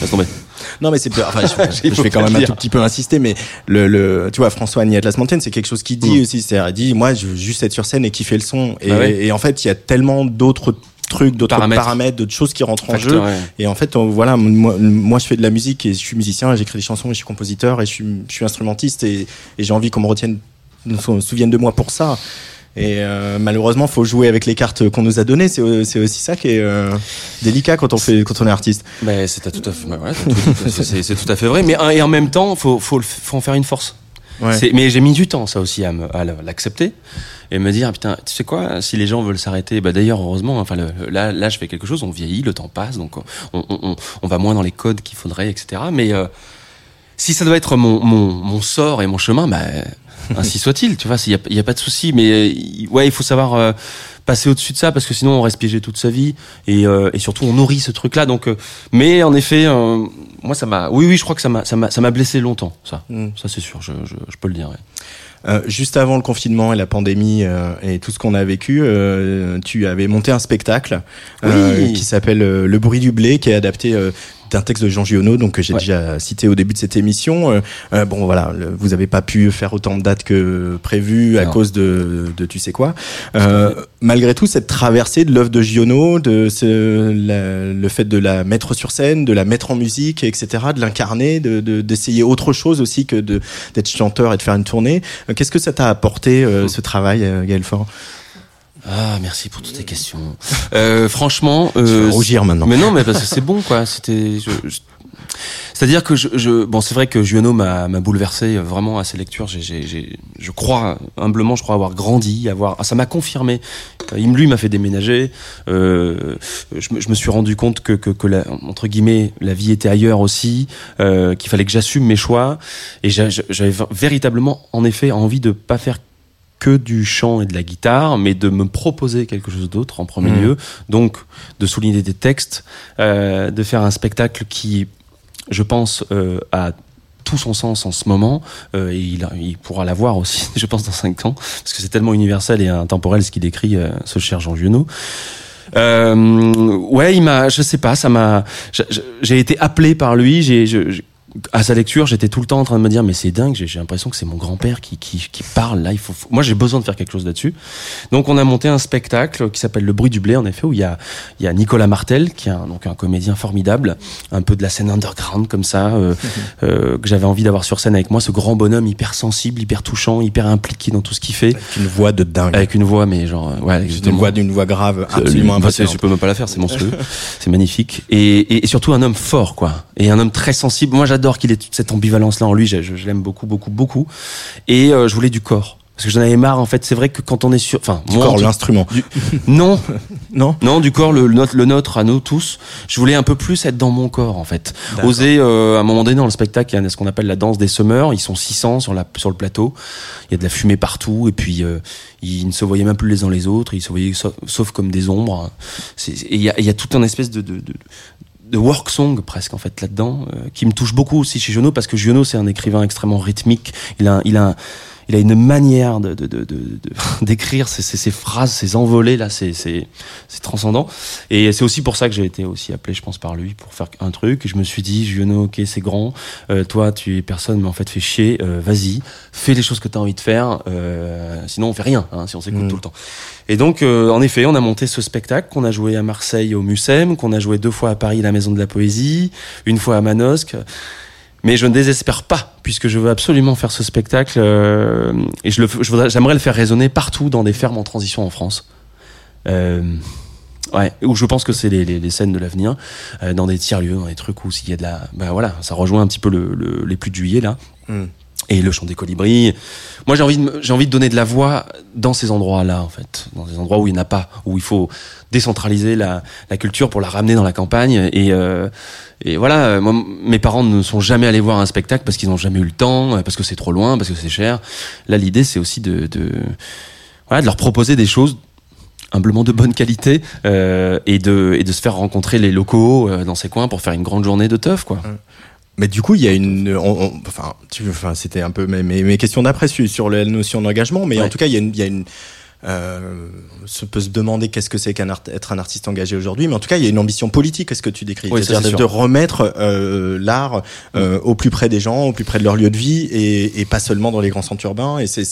Laisse tomber. Non, mais c'est enfin, je, je vais quand même le un dire. tout petit peu insister, mais le, le tu vois, François Agni Atlas Mountain, c'est quelque chose qu'il dit Mm. aussi. C'est-à-dire, il dit, moi, je veux juste être sur scène et kiffer le son. Et, Ah ouais. et en fait, il y a tellement d'autres trucs, d'autres Paramètres. paramètres, d'autres choses qui rentrent en jeu. ouais. Et en fait, voilà, moi, moi, je fais de la musique et je suis musicien, et j'écris des chansons et je suis compositeur et je suis, je suis instrumentiste et, et j'ai envie qu'on me retienne, qu'on se souvienne de moi pour ça. Et euh, malheureusement, faut jouer avec les cartes qu'on nous a données. C'est aussi ça qui est euh, délicat quand on fait, quand on est artiste. Mais c'est tout à fait, bah ouais. C'est- tout à fait vrai. Mais et en même temps, faut faut en faire une force. Ouais. Mais j'ai mis du temps, ça aussi, à, l'accepter et me dire, putain, tu sais quoi, si les gens veulent s'arrêter, bah d'ailleurs, heureusement, enfin, le- le- là, là, je fais quelque chose, on vieillit, le temps passe, donc on, on, on, on va moins dans les codes qu'il faudrait, etc. Mais euh, si ça doit être mon, mon, mon sort et mon chemin, bah, ainsi soit-il, tu vois, il n'y a, il y a pas de souci. Mais euh, il- ouais, il faut savoir euh, passer au-dessus de ça parce que sinon on reste piégé toute sa vie et, euh, et surtout on nourrit ce truc-là. Donc, euh, mais en effet, euh, moi ça m'a, oui, oui, je crois que ça m'a, ça m'a, ça m'a blessé longtemps, ça, Mm. ça c'est sûr, je, je, je peux le dire. ouais. Euh, juste avant le confinement et la pandémie euh, et tout ce qu'on a vécu, euh, tu avais monté un spectacle Oui. qui s'appelle Le bruit du blé, qui est adapté euh, d'un texte de Jean Giono, donc que j'ai Ouais. déjà cité au début de cette émission. Euh, euh, bon, voilà, le- vous avez pas pu faire autant de dates que prévu à Non. cause de, de tu sais quoi. Euh, malgré tout, cette traversée de l'œuvre de Giono, de ce, la- le fait de la mettre sur scène, de la mettre en musique, etc., de l'incarner, de de- d'essayer autre chose aussi que d'être chanteur et de faire une tournée. Euh, Qu'est-ce que ça t'a apporté euh, ce travail, euh, Gaël Fort Ah, merci pour toutes tes questions. Euh, franchement, euh, rougir maintenant. Mais non, mais parce que c'est bon, quoi. C'était. je- je- C'est-à-dire que je, je- bon, c'est vrai que Giono m'a m'a bouleversé euh, vraiment à ses lectures. J'ai, j'ai, j'ai- je crois humblement, je crois avoir grandi, avoir. ah, ça m'a confirmé. Euh, Il lui m'a fait déménager. Euh, je, me, je me suis rendu compte que, que, que la, entre guillemets, la vie était ailleurs aussi, euh, qu'il fallait que j'assume mes choix. Et j'a- j'a- j'avais véritablement, en effet, envie de pas faire que du chant et de la guitare, mais de me proposer quelque chose d'autre en premier Mhm. lieu. Donc, de souligner des textes, euh, de faire un spectacle qui, je pense, euh, a tout son sens en ce moment, euh, et il, il pourra l'avoir aussi, je pense, dans cinq ans, parce que c'est tellement universel et intemporel ce qu'il écrit, euh, ce cher Jean Giono. Ouais, il m'a, je sais pas, ça m'a, j'ai- été appelé par lui, j'ai, à sa lecture, j'étais tout le temps en train de me dire, mais c'est dingue, j'ai l'impression que c'est mon grand-père qui, qui, qui parle là. Il faut, moi, j'ai besoin de faire quelque chose là-dessus. Donc, on a monté un spectacle qui s'appelle Le bruit du blé, en effet, où il y a, il y a Nicolas Martel, qui est un, donc un comédien formidable, un peu de la scène underground comme ça, euh, euh, que j'avais envie d'avoir sur scène avec moi, ce grand bonhomme hyper sensible, hyper touchant, hyper impliqué dans tout ce qu'il fait, Avec une voix de dingue. avec une voix, mais genre, euh, ouais, une voix d'une voix grave, Euh, absolument impressionnante. Je peux même pas la faire, c'est monstrueux, c'est magnifique. Et, et, et surtout un homme fort, quoi. Et un homme très sensible. Moi, j'adore qu'il ait toute cette ambivalence-là en lui. Je, je- je l'aime beaucoup, beaucoup, beaucoup. Et euh, je voulais du corps. Parce que j'en avais marre, en fait. C'est vrai que quand on est sur, enfin, Du moi, corps, l'instrument. du- non, Non non, du corps, le, le nôtre, le nôtre à nous tous. Je voulais un peu plus être dans mon corps, en fait. Oser, euh, à un moment donné, dans le spectacle, il y a ce qu'on appelle la danse des semeurs. Ils sont 600 sur, la, sur le plateau. Il y a de la fumée partout. Et puis, euh, ils ne se voyaient même plus les uns les autres. Ils se voyaient sauf, sauf comme des ombres. C'est- Et il y a, y a tout un espèce de, de, de, de work song presque en fait là-dedans euh, qui me touche beaucoup aussi chez Giono parce que Giono c'est un écrivain extrêmement rythmique. Il a il a il a une manière de de- de- de- d'écrire ces, ces, ces phrases ces envolées là c'est c'est c'est transcendant et c'est aussi pour ça que j'ai été aussi appelé je pense par lui pour faire un truc. Et je me suis dit Giono ok c'est grand. Euh, toi tu es personne mais en fait fais chier. Euh, vas-y fais les choses que tu as envie de faire. Euh, sinon on fait rien hein, si on s'écoute Mm. tout le temps. Et donc, euh, en effet, on a monté ce spectacle qu'on a joué à Marseille au Mucem, qu'on a joué deux fois à Paris la Maison de la Poésie, une fois à Manosque. Mais je ne désespère pas, puisque je veux absolument faire ce spectacle euh, et je j'aimerais le faire résonner partout dans des fermes en transition en France. Euh, ouais, où je pense que c'est les, les, scènes de l'avenir, euh, dans des tiers lieux, dans des trucs où s'il y a de la, ben voilà, ça rejoint un petit peu le, le- les pluies de juillet là Mm. Et le chant des colibris. Moi, j'ai envie de, j'ai envie de donner de la voix dans ces endroits-là, en fait, dans des endroits où il n'y en a pas, où il faut décentraliser la, la culture pour la ramener dans la campagne. Et, euh, et voilà, euh, moi, mes parents ne sont jamais allés voir un spectacle parce qu'ils n'ont jamais eu le temps, euh, parce que c'est trop loin, parce que c'est cher. Là, l'idée, c'est aussi de, de, voilà, de leur proposer des choses humblement de bonne qualité euh, et de et de se faire rencontrer les locaux euh, dans ces coins pour faire une grande journée de teuf quoi. Mais du coup, il y a une, on- on- enfin, tu, enfin, c'était un peu mes, mes, mes questions d'après sur, sur la notion d'engagement, mais en tout cas, il y a une, il y a une, euh, se peut se demander qu'est-ce que c'est qu'un art- être un artiste engagé aujourd'hui, mais en tout cas, il y a une ambition politique. Est-ce que tu décris? Oui, C'est-à-dire c'est de, remettre euh, l'art euh, au plus près des gens, au plus près de leur lieu de vie, et, et pas seulement dans les grands centres urbains. Et c'est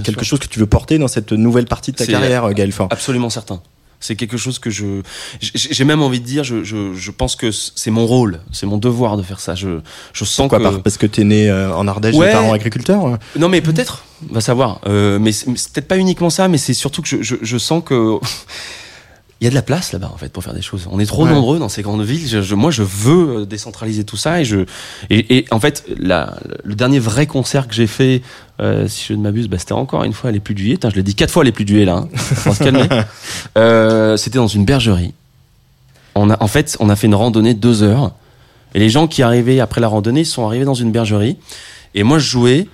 quelque sûr. chose que tu veux porter dans cette nouvelle partie de ta carrière, Gaël Faure. Absolument certain. C'est quelque chose que je, j'ai même envie de dire, je, je, je pense que c'est mon rôle, c'est mon devoir de faire ça. Je, je sens Pourquoi que. par- Parce que t'es né euh, en Ardèche, Ouais. de parents agriculteurs. euh Non, mais peut-être, on va savoir. Euh, mais c'est mais c'est peut-être pas uniquement ça, mais c'est surtout que je, je, je sens que il y a de la place là-bas en fait pour faire des choses. On est trop Ouais. nombreux dans ces grandes villes. Je, je- moi, je veux euh, décentraliser tout ça et je et, et en fait, la, le dernier vrai concert que j'ai fait, euh, si je ne m'abuse, bah, c'était encore une fois à les plus Putain, je l'ai dit quatre fois à les plus là. Hein. Se calmer. Euh, c'était dans une bergerie. On a, en fait, on a fait une randonnée de deux heures. Et les gens qui arrivaient après la randonnée sont arrivés dans une bergerie. Et moi, je jouais.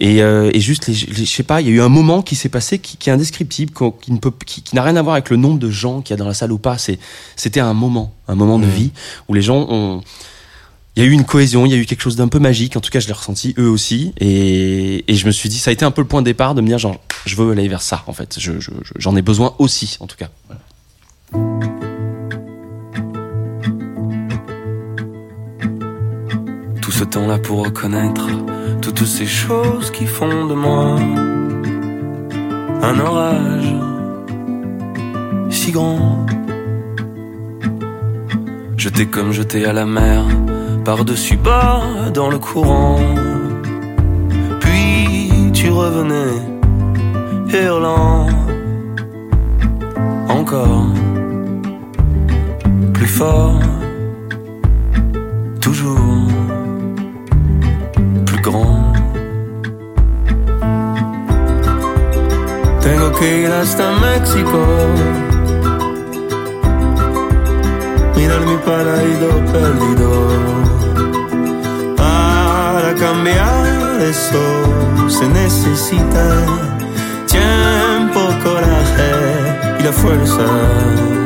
Et, euh, et juste, les, les- je sais pas, il y a eu un moment qui s'est passé qui, qui est indescriptible, qui, ne peut, qui, qui n'a rien à voir avec le nombre de gens qu'il y a dans la salle ou pas. C'est, c'était un moment, un moment de Mhm. vie où les gens ont. Il y a eu une cohésion, il y a eu quelque chose d'un peu magique. En tout cas, je l'ai ressenti eux aussi. Et, et je me suis dit, ça a été un peu le point de départ de me dire, genre, je veux aller vers ça, en fait. Je, je- je- j'en ai besoin aussi, en tout cas. Voilà. Tout ce temps-là pour reconnaître toutes ces choses qui font de moi un orage si grand. Jeté comme jeté à la mer, par-dessus bas dans le courant. Puis tu revenais, hurlant, encore plus fort, toujours Tengo que ir hasta México. Mirar mi paraíso perdido. Para cambiar eso se necesita tiempo, coraje y la fuerza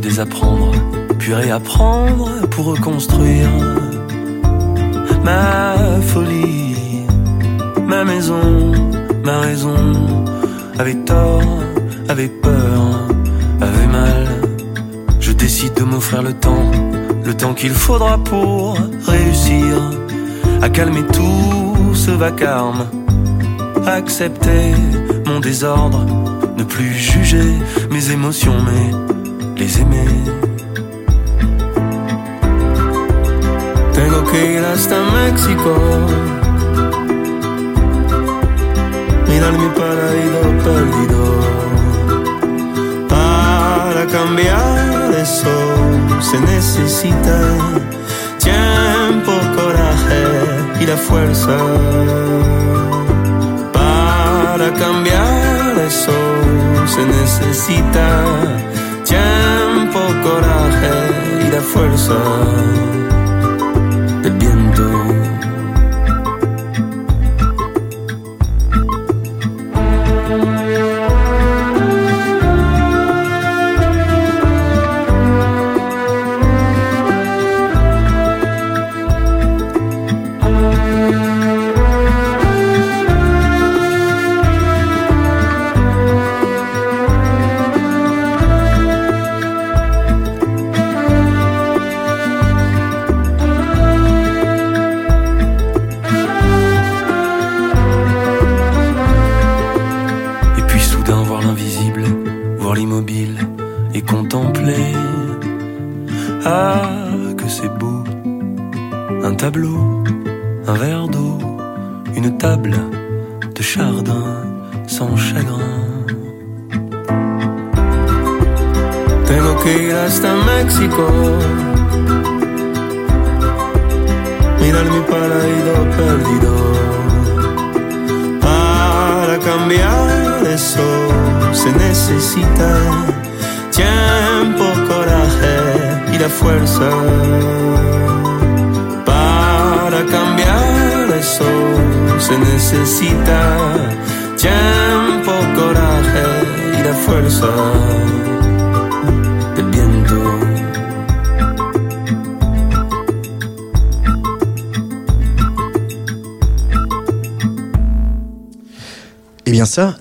désapprendre, puis réapprendre pour reconstruire ma folie, ma maison, ma raison, avait tort, avait peur, avait mal. Je décide de m'offrir le temps, le temps qu'il faudra pour réussir à calmer tout ce vacarme, accepter mon désordre, ne plus juger mes émotions, mais les. Tengo que ir hasta México. Mirar mi paraíso perdido. Para cambiar eso se necesita tiempo, fuerza para cambiar eso se necesita tiempo, coraje y la fuerza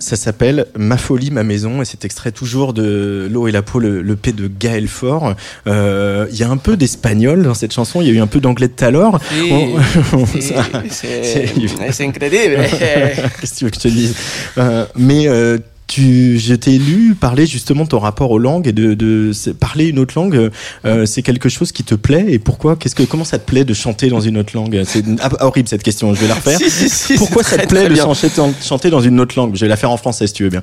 ça, s'appelle Ma folie, ma maison, et c'est extrait toujours de L'eau et la peau, le, le P de Gaël Faure. Euh, Il y a un peu d'espagnol dans cette chanson, il y a eu un peu d'anglais tout à l'heure. On- ça- c'est- incroyable. Qu'est-ce que tu veux que je te dise? Euh, Mais euh, tu, je t'ai lu parler justement de ton rapport aux langues et de, de parler une autre langue. euh, c'est quelque chose qui te plaît et pourquoi Qu'est-ce que comment ça te plaît de chanter dans une autre langue? C'est ah, horrible cette question. Je vais la refaire. Si, si, si, pourquoi ça te plaît de chanter dans une autre langue? Je vais la faire en français si tu veux bien.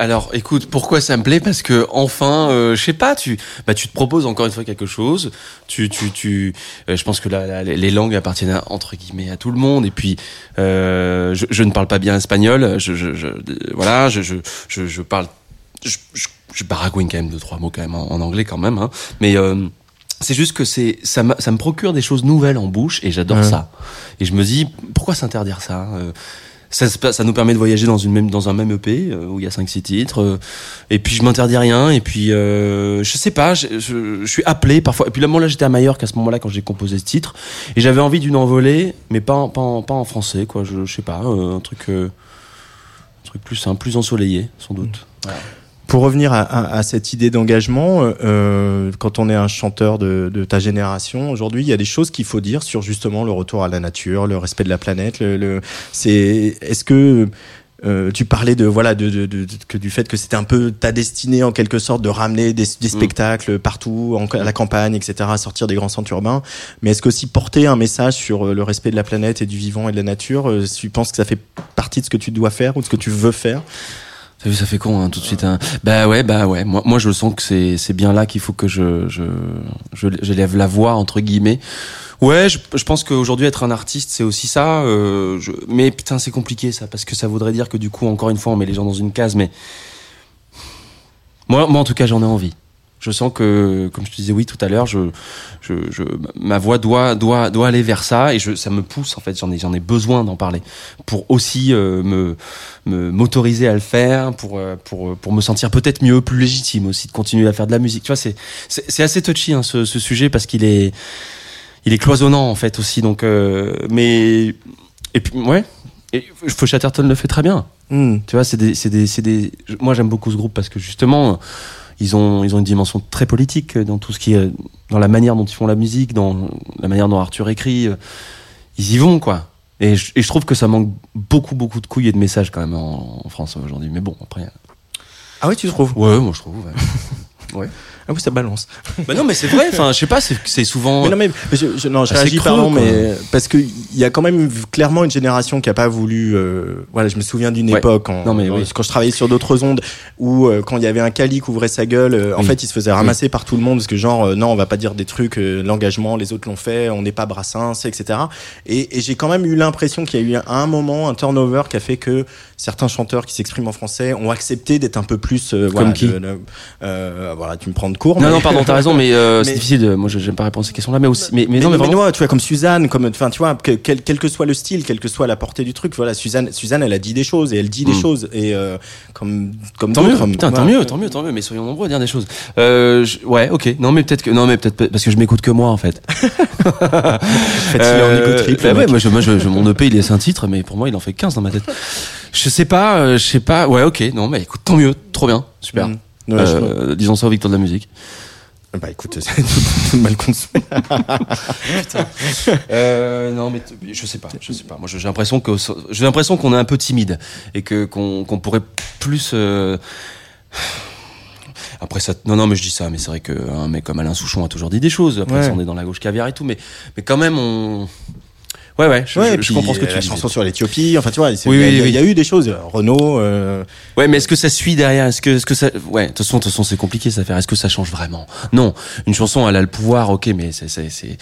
Alors, écoute, pourquoi ça me plaît? Parce que enfin, euh, je sais pas, tu, bah, tu te proposes encore une fois quelque chose. Tu, tu, tu. euh, je pense que la, la- les langues appartiennent à- entre guillemets à tout le monde. Et puis, euh, je, je ne parle pas bien espagnol. Je, je, je voilà, je, je, je, je parle, je, je, je baragouine quand même deux trois mots quand même en, en anglais quand même. Hein. Mais euh, c'est juste que c'est ça, ça me procure des choses nouvelles en bouche et j'adore Ouais. ça. Et je me dis pourquoi s'interdire ça Euh, ça, ça nous permet de voyager dans une même dans un même EP euh, où il y a 5 6 titres euh, et puis je m'interdis rien et puis euh, je sais pas je, je, je suis appelé parfois. Et puis là moi là j'étais à Majorque à ce moment-là quand j'ai composé ce titre et j'avais envie d'une envolée mais pas en, pas en, pas en français quoi je, je sais pas euh, un truc euh, un truc plus simple plus ensoleillé sans doute Pour revenir à, à- à cette idée d'engagement, euh, quand on est un chanteur de, de ta génération, aujourd'hui, il y a des choses qu'il faut dire sur justement le retour à la nature, le respect de la planète. Le, le- c'est, est-ce que euh, tu parlais de voilà de, de, de- que du fait que c'était un peu ta destinée en quelque sorte de ramener des, des spectacles partout en, à la campagne etc sortir des grands centres urbains mais est-ce qu'aussi porter un message sur euh, le respect de la planète et du vivant et de la nature euh, tu penses que ça fait partie de ce que tu dois faire ou de ce que tu veux faire? Ça fait con, hein, tout de suite. Hein. Bah ouais, bah ouais. Moi, moi, je sens que c'est, c'est bien là qu'il faut que je, je, je, je lève la voix entre guillemets. Ouais, je, je pense qu'aujourd'hui être un artiste, c'est aussi ça. Euh, je, mais putain, c'est compliqué ça, parce que ça voudrait dire que du coup, encore une fois, on met les gens dans une case. Mais moi, moi, en tout cas, j'en ai envie. Je sens que, comme je te disais oui tout à l'heure, je, je, je, ma voix doit, doit, doit aller vers ça et je, ça me pousse en fait. J'en ai, j'en ai besoin d'en parler pour aussi euh, me, me m'autoriser à le faire, pour, euh, pour, pour me sentir peut-être mieux, plus légitime aussi de continuer à faire de la musique. Tu vois, c'est, c'est, c'est assez touchy hein, ce, ce sujet parce qu'il est, il est cloisonnant en fait aussi. Donc, euh, mais et puis ouais, et Chatterton le fait très bien. Hmm. Tu vois, c'est des, c'est des, c'est des. Moi, j'aime beaucoup ce groupe parce que justement, ils ont, ils ont une dimension très politique dans tout ce qui est, dans la manière dont ils font la musique, dans la manière dont Arthur écrit. Ils y vont, quoi. Et je, et je trouve que ça manque beaucoup, beaucoup de couilles et de messages quand même en, en France aujourd'hui. Mais bon, après. ah oui tu trouves Ouais, moi je trouve. ouais. Ouais. Ah oui, ça balance. Bah non, mais c'est vrai. Enfin, je sais pas. C'est c'est souvent. Mais non, mais je, je- non, je réagis, creux, pardon, mais parce que il y a quand même clairement une génération qui a pas voulu. euh, voilà, je me souviens d'une Ouais. époque en- Non, mais en- oui. quand je travaillais sur d'autres ondes où euh, quand il y avait un cali qui ouvrait sa gueule, euh, en fait, il se faisait ramasser par tout le monde parce que genre euh, non, on va pas dire des trucs, euh, l'engagement, les autres l'ont fait, on n'est pas Brassens, etc. Et, et j'ai quand même eu l'impression qu'il y a eu à un moment un turnover qui a fait que certains chanteurs qui s'expriment en français ont accepté d'être un peu plus. euh, voilà, qui? de- de- euh, voilà, tu me prends de cours. Non, mais- non, pardon, t'as raison, mais, euh, c'est difficile. De... Moi, je- j'aime pas répondre à ces questions-là, mais aussi. Mais, mais, Mais, non, mais mais vraiment. non, tu vois, comme Suzanne, comme, enfin, tu vois, que- quel, quel que soit le style, quelle que soit la portée du truc, voilà, Suzanne, Suzanne, elle a dit des choses et elle dit des Mm. choses et euh, comme, comme Tant mieux, putain, tant mieux, tant mieux, tant mieux, mais soyons nombreux à dire des choses. Euh, je- ouais, ok, non, mais peut-être que, non, mais peut-être parce que je m'écoute que moi, en fait. Faites-il en écho triple, bah ouais, moi, je, moi je, je- mon EP, il est un titre, mais pour moi, il en fait 15 dans ma tête. Je sais pas, euh, je sais pas, ouais, ok, non, mais écoute, tant mieux, trop bien, super. Mm. Ouais, Euh, disons ça aux victoires de la musique. Bah écoute, c'est tout, tout mal construit. Euh, non, mais je sais pas, je sais pas. Moi, j'ai l'impression que j'ai l'impression qu'on est un peu timide et que qu'on pourrait plus. euh, Après ça, non, non, mais je dis ça, mais c'est vrai qu'un mec comme Alain Souchon a toujours dit des choses. Après, Ouais. ça, on est dans la gauche caviar et tout, mais mais quand même, on. Ouais, ouais, je, Ouais, je- comprends ce que tu la dis. chanson sur l'Éthiopie, enfin tu vois, Oui, il y, a- oui, y oui. il y a eu des choses. Renault, euh, Ouais, mais est-ce que ça suit derrière? Est-ce que, est-ce que ça, ouais, de toute façon, de toute façon, c'est compliqué ça à faire. Est-ce que ça change vraiment? Non, une chanson, elle a le pouvoir, ok, mais c'est, c'est, c'est.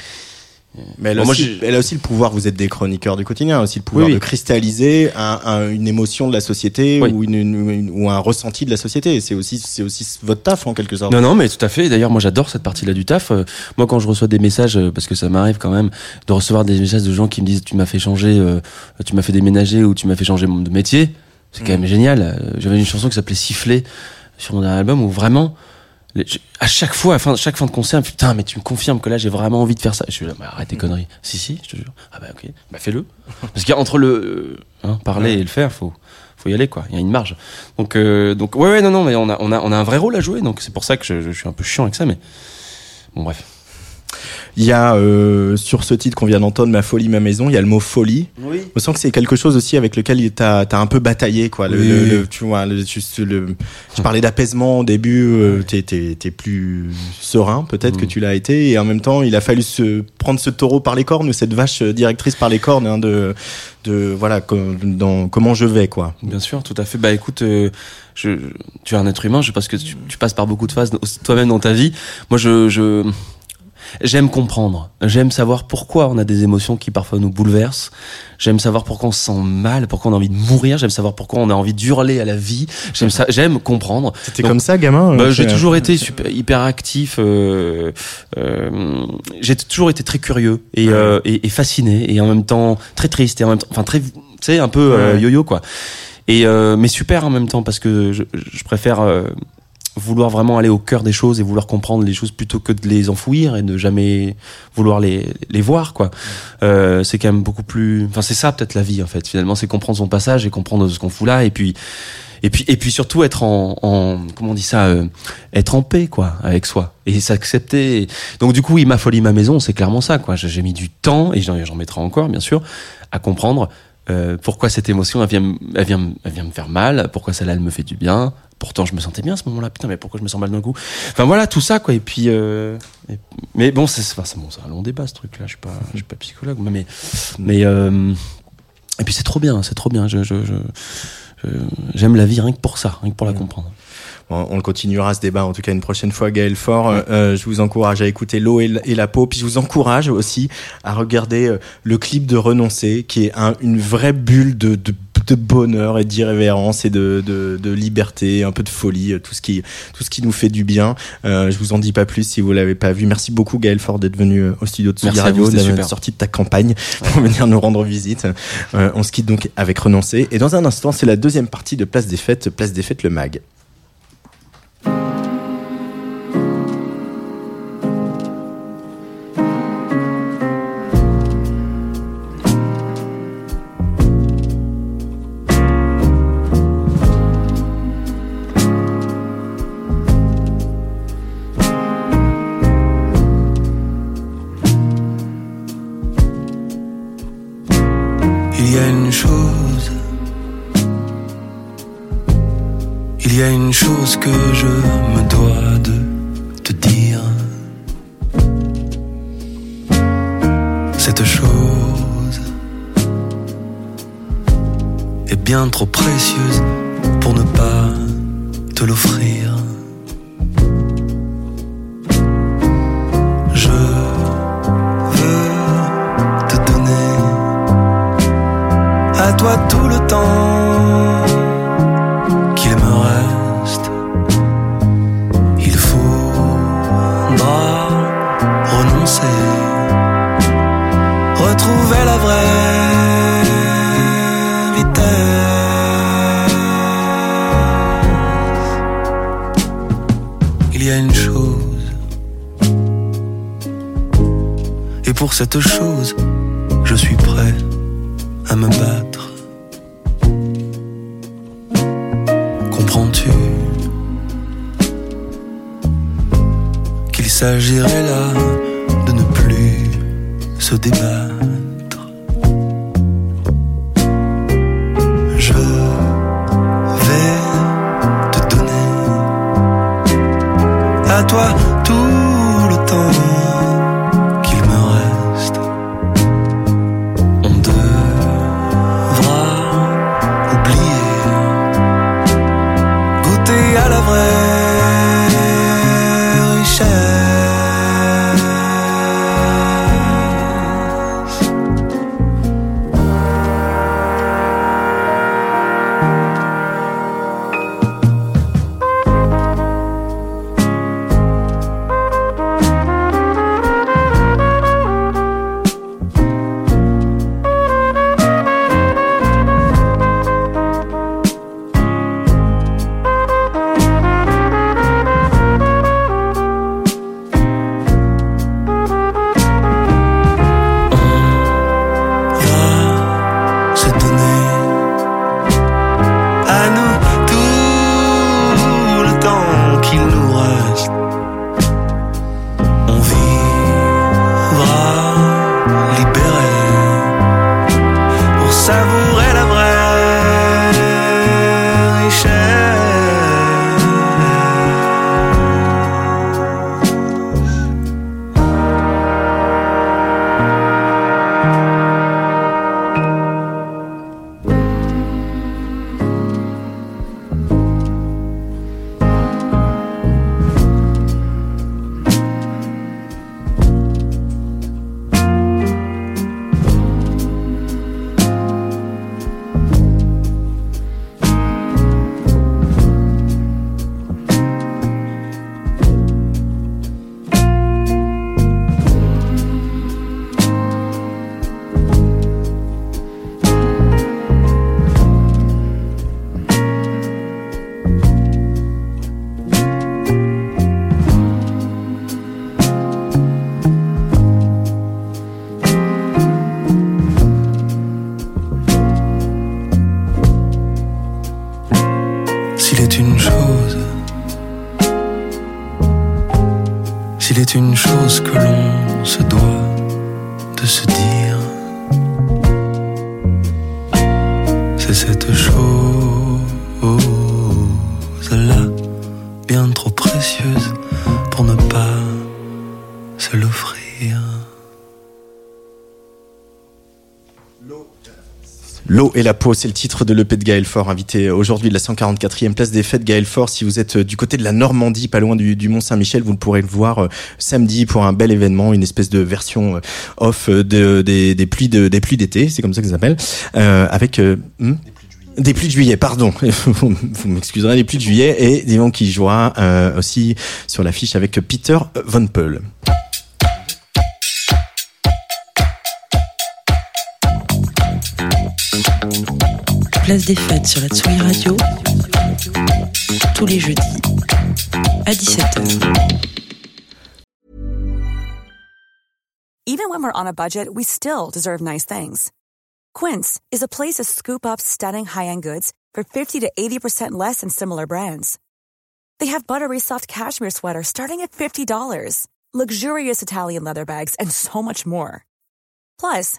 Mais elle, Bon, aussi, elle a aussi le pouvoir. Vous êtes des chroniqueurs du quotidien, aussi le pouvoir Oui, oui. de cristalliser un- un- une émotion de la société Oui. ou, une, une- ou un ressenti de la société. C'est aussi, c'est aussi votre taf en quelque sorte. Non, non, mais tout à fait. D'ailleurs, moi, j'adore cette partie-là du taf. Euh, moi, quand je reçois des messages, euh, parce que ça m'arrive quand même de recevoir des messages de gens qui me disent, tu m'as fait changer, euh, tu m'as fait déménager ou tu m'as fait changer mon- de métier. C'est quand même génial. J'avais une chanson qui s'appelait Siffler sur mon dernier album où vraiment, les- à chaque fois, à fin, chaque fin de concert, putain, mais tu me confirmes que là, j'ai vraiment envie de faire ça. Je suis là, bah, arrête tes conneries. Si, si, je te jure. Ah bah, ok. Bah, fais-le. Parce qu'entre le, euh, hein, parler et le faire, faut, faut y aller, quoi. Il y a une marge. Donc, euh, donc, ouais, ouais, non, non, mais on a, on a, on a un vrai rôle à jouer. Donc, c'est pour ça que je, je suis un peu chiant avec ça, mais bon, bref. Il y a euh, sur ce titre qu'on vient d'entendre, Ma folie, ma maison, il y a le mot folie. Oui. Je sens que c'est quelque chose aussi avec lequel tu as, un peu bataillé. Quoi. Le, Oui. le- le- tu vois, le, juste le, je parlais d'apaisement au début, euh, t'es t'es plus serein peut-être Mm. que tu l'as été. Et en même temps, il a fallu se prendre ce taureau par les cornes ou cette vache directrice par les cornes hein, de, de voilà, com- dans, comment je vais. quoi. Bien sûr, tout à fait. Bah écoute, euh, je, tu es un être humain, je pense que tu, tu passes par beaucoup de phases toi-même dans ta vie. Moi, je, je j'aime comprendre. J'aime savoir pourquoi on a des émotions qui parfois nous bouleversent. J'aime savoir pourquoi on se sent mal, pourquoi on a envie de mourir. J'aime savoir pourquoi on a envie d'hurler à la vie. J'aime ça, j'aime comprendre. C'était comme ça, gamin Bah, euh, j'ai toujours été super, hyper actif. Euh, euh, j'ai toujours été très curieux et, euh, et, et fasciné et en même temps très triste et en même temps, enfin très, tu sais, un peu euh, Ouais. yo-yo quoi. Et euh, mais super en même temps parce que je, je préfère euh, vouloir vraiment aller au cœur des choses et vouloir comprendre les choses plutôt que de les enfouir et ne jamais vouloir les, les voir quoi. Euh, c'est quand même beaucoup plus. Enfin c'est ça peut-être la vie en fait. Finalement c'est comprendre son passage et comprendre ce qu'on fout là et puis et puis et puis surtout être en, en comment on dit ça euh, être en paix quoi avec soi et s'accepter donc du coup oui ma folie ma maison c'est clairement ça quoi j'ai mis du temps et j'en mettrai encore bien sûr à comprendre euh, pourquoi cette émotion elle vient me- elle vient elle vient me faire mal? Pourquoi celle-là elle me fait du bien? Pourtant je me sentais bien à ce moment-là. Putain mais pourquoi je me sens mal d'un coup? Enfin voilà tout ça quoi. Et puis euh, et- mais bon c'est enfin, c'est bon, un long débat ce truc là je suis pas je suis pas psychologue mais mais euh, et puis c'est trop bien c'est trop bien. Je, je, je- je- j'aime la vie rien que pour ça rien que pour la comprendre On, on continuera ce débat en tout cas une prochaine fois Gaël Fort. Euh, euh, je vous encourage à écouter l'eau et, la- et la peau. Puis je vous encourage aussi à regarder euh, le clip de Renoncer qui est un- une vraie bulle de, de, de bonheur et d'irrévérence et de, de, de liberté, un peu de folie, euh, tout ce qui, tout ce qui nous fait du bien. Euh, je vous en dis pas plus si vous l'avez pas vu. Merci beaucoup Gaël Fort d'être venu euh, au studio de Tsugi Radio, d'être sorti de ta campagne pour venir nous rendre visite. Euh, on se quitte donc avec Renoncer. Et dans un instant, c'est la deuxième partie de Place des Fêtes, Place des Fêtes le mag. Chose que je me dois de te dire. Cette chose est bien trop précieuse pour ne pas cette chose, la peau, c'est le titre de l'EP de Gaël Fort, invité aujourd'hui de la 144e place des fêtes Gaël Fort. Si vous êtes euh, du côté de la Normandie, pas loin du, du Mont Saint-Michel, vous pourrez le voir euh, samedi pour un bel événement, une espèce de version euh, off de, des, des pluies de, des pluies d'été, c'est comme ça que ça s'appelle, euh, avec euh, hmm? Des pluies de juillet, pardon. vous m'excuserez, les pluies de juillet et disons qui jouera euh, aussi sur l'affiche avec Peter Von Peul. Place des fêtes sur la Tsugi Radio. Tous les jeudis à 17h. Even when we're on a budget, we still deserve nice things. Quince is a place to scoop up stunning high-end goods for 50 to 80% less than similar brands. They have buttery soft cashmere sweaters starting at $50, luxurious Italian leather bags, and so much more. Plus,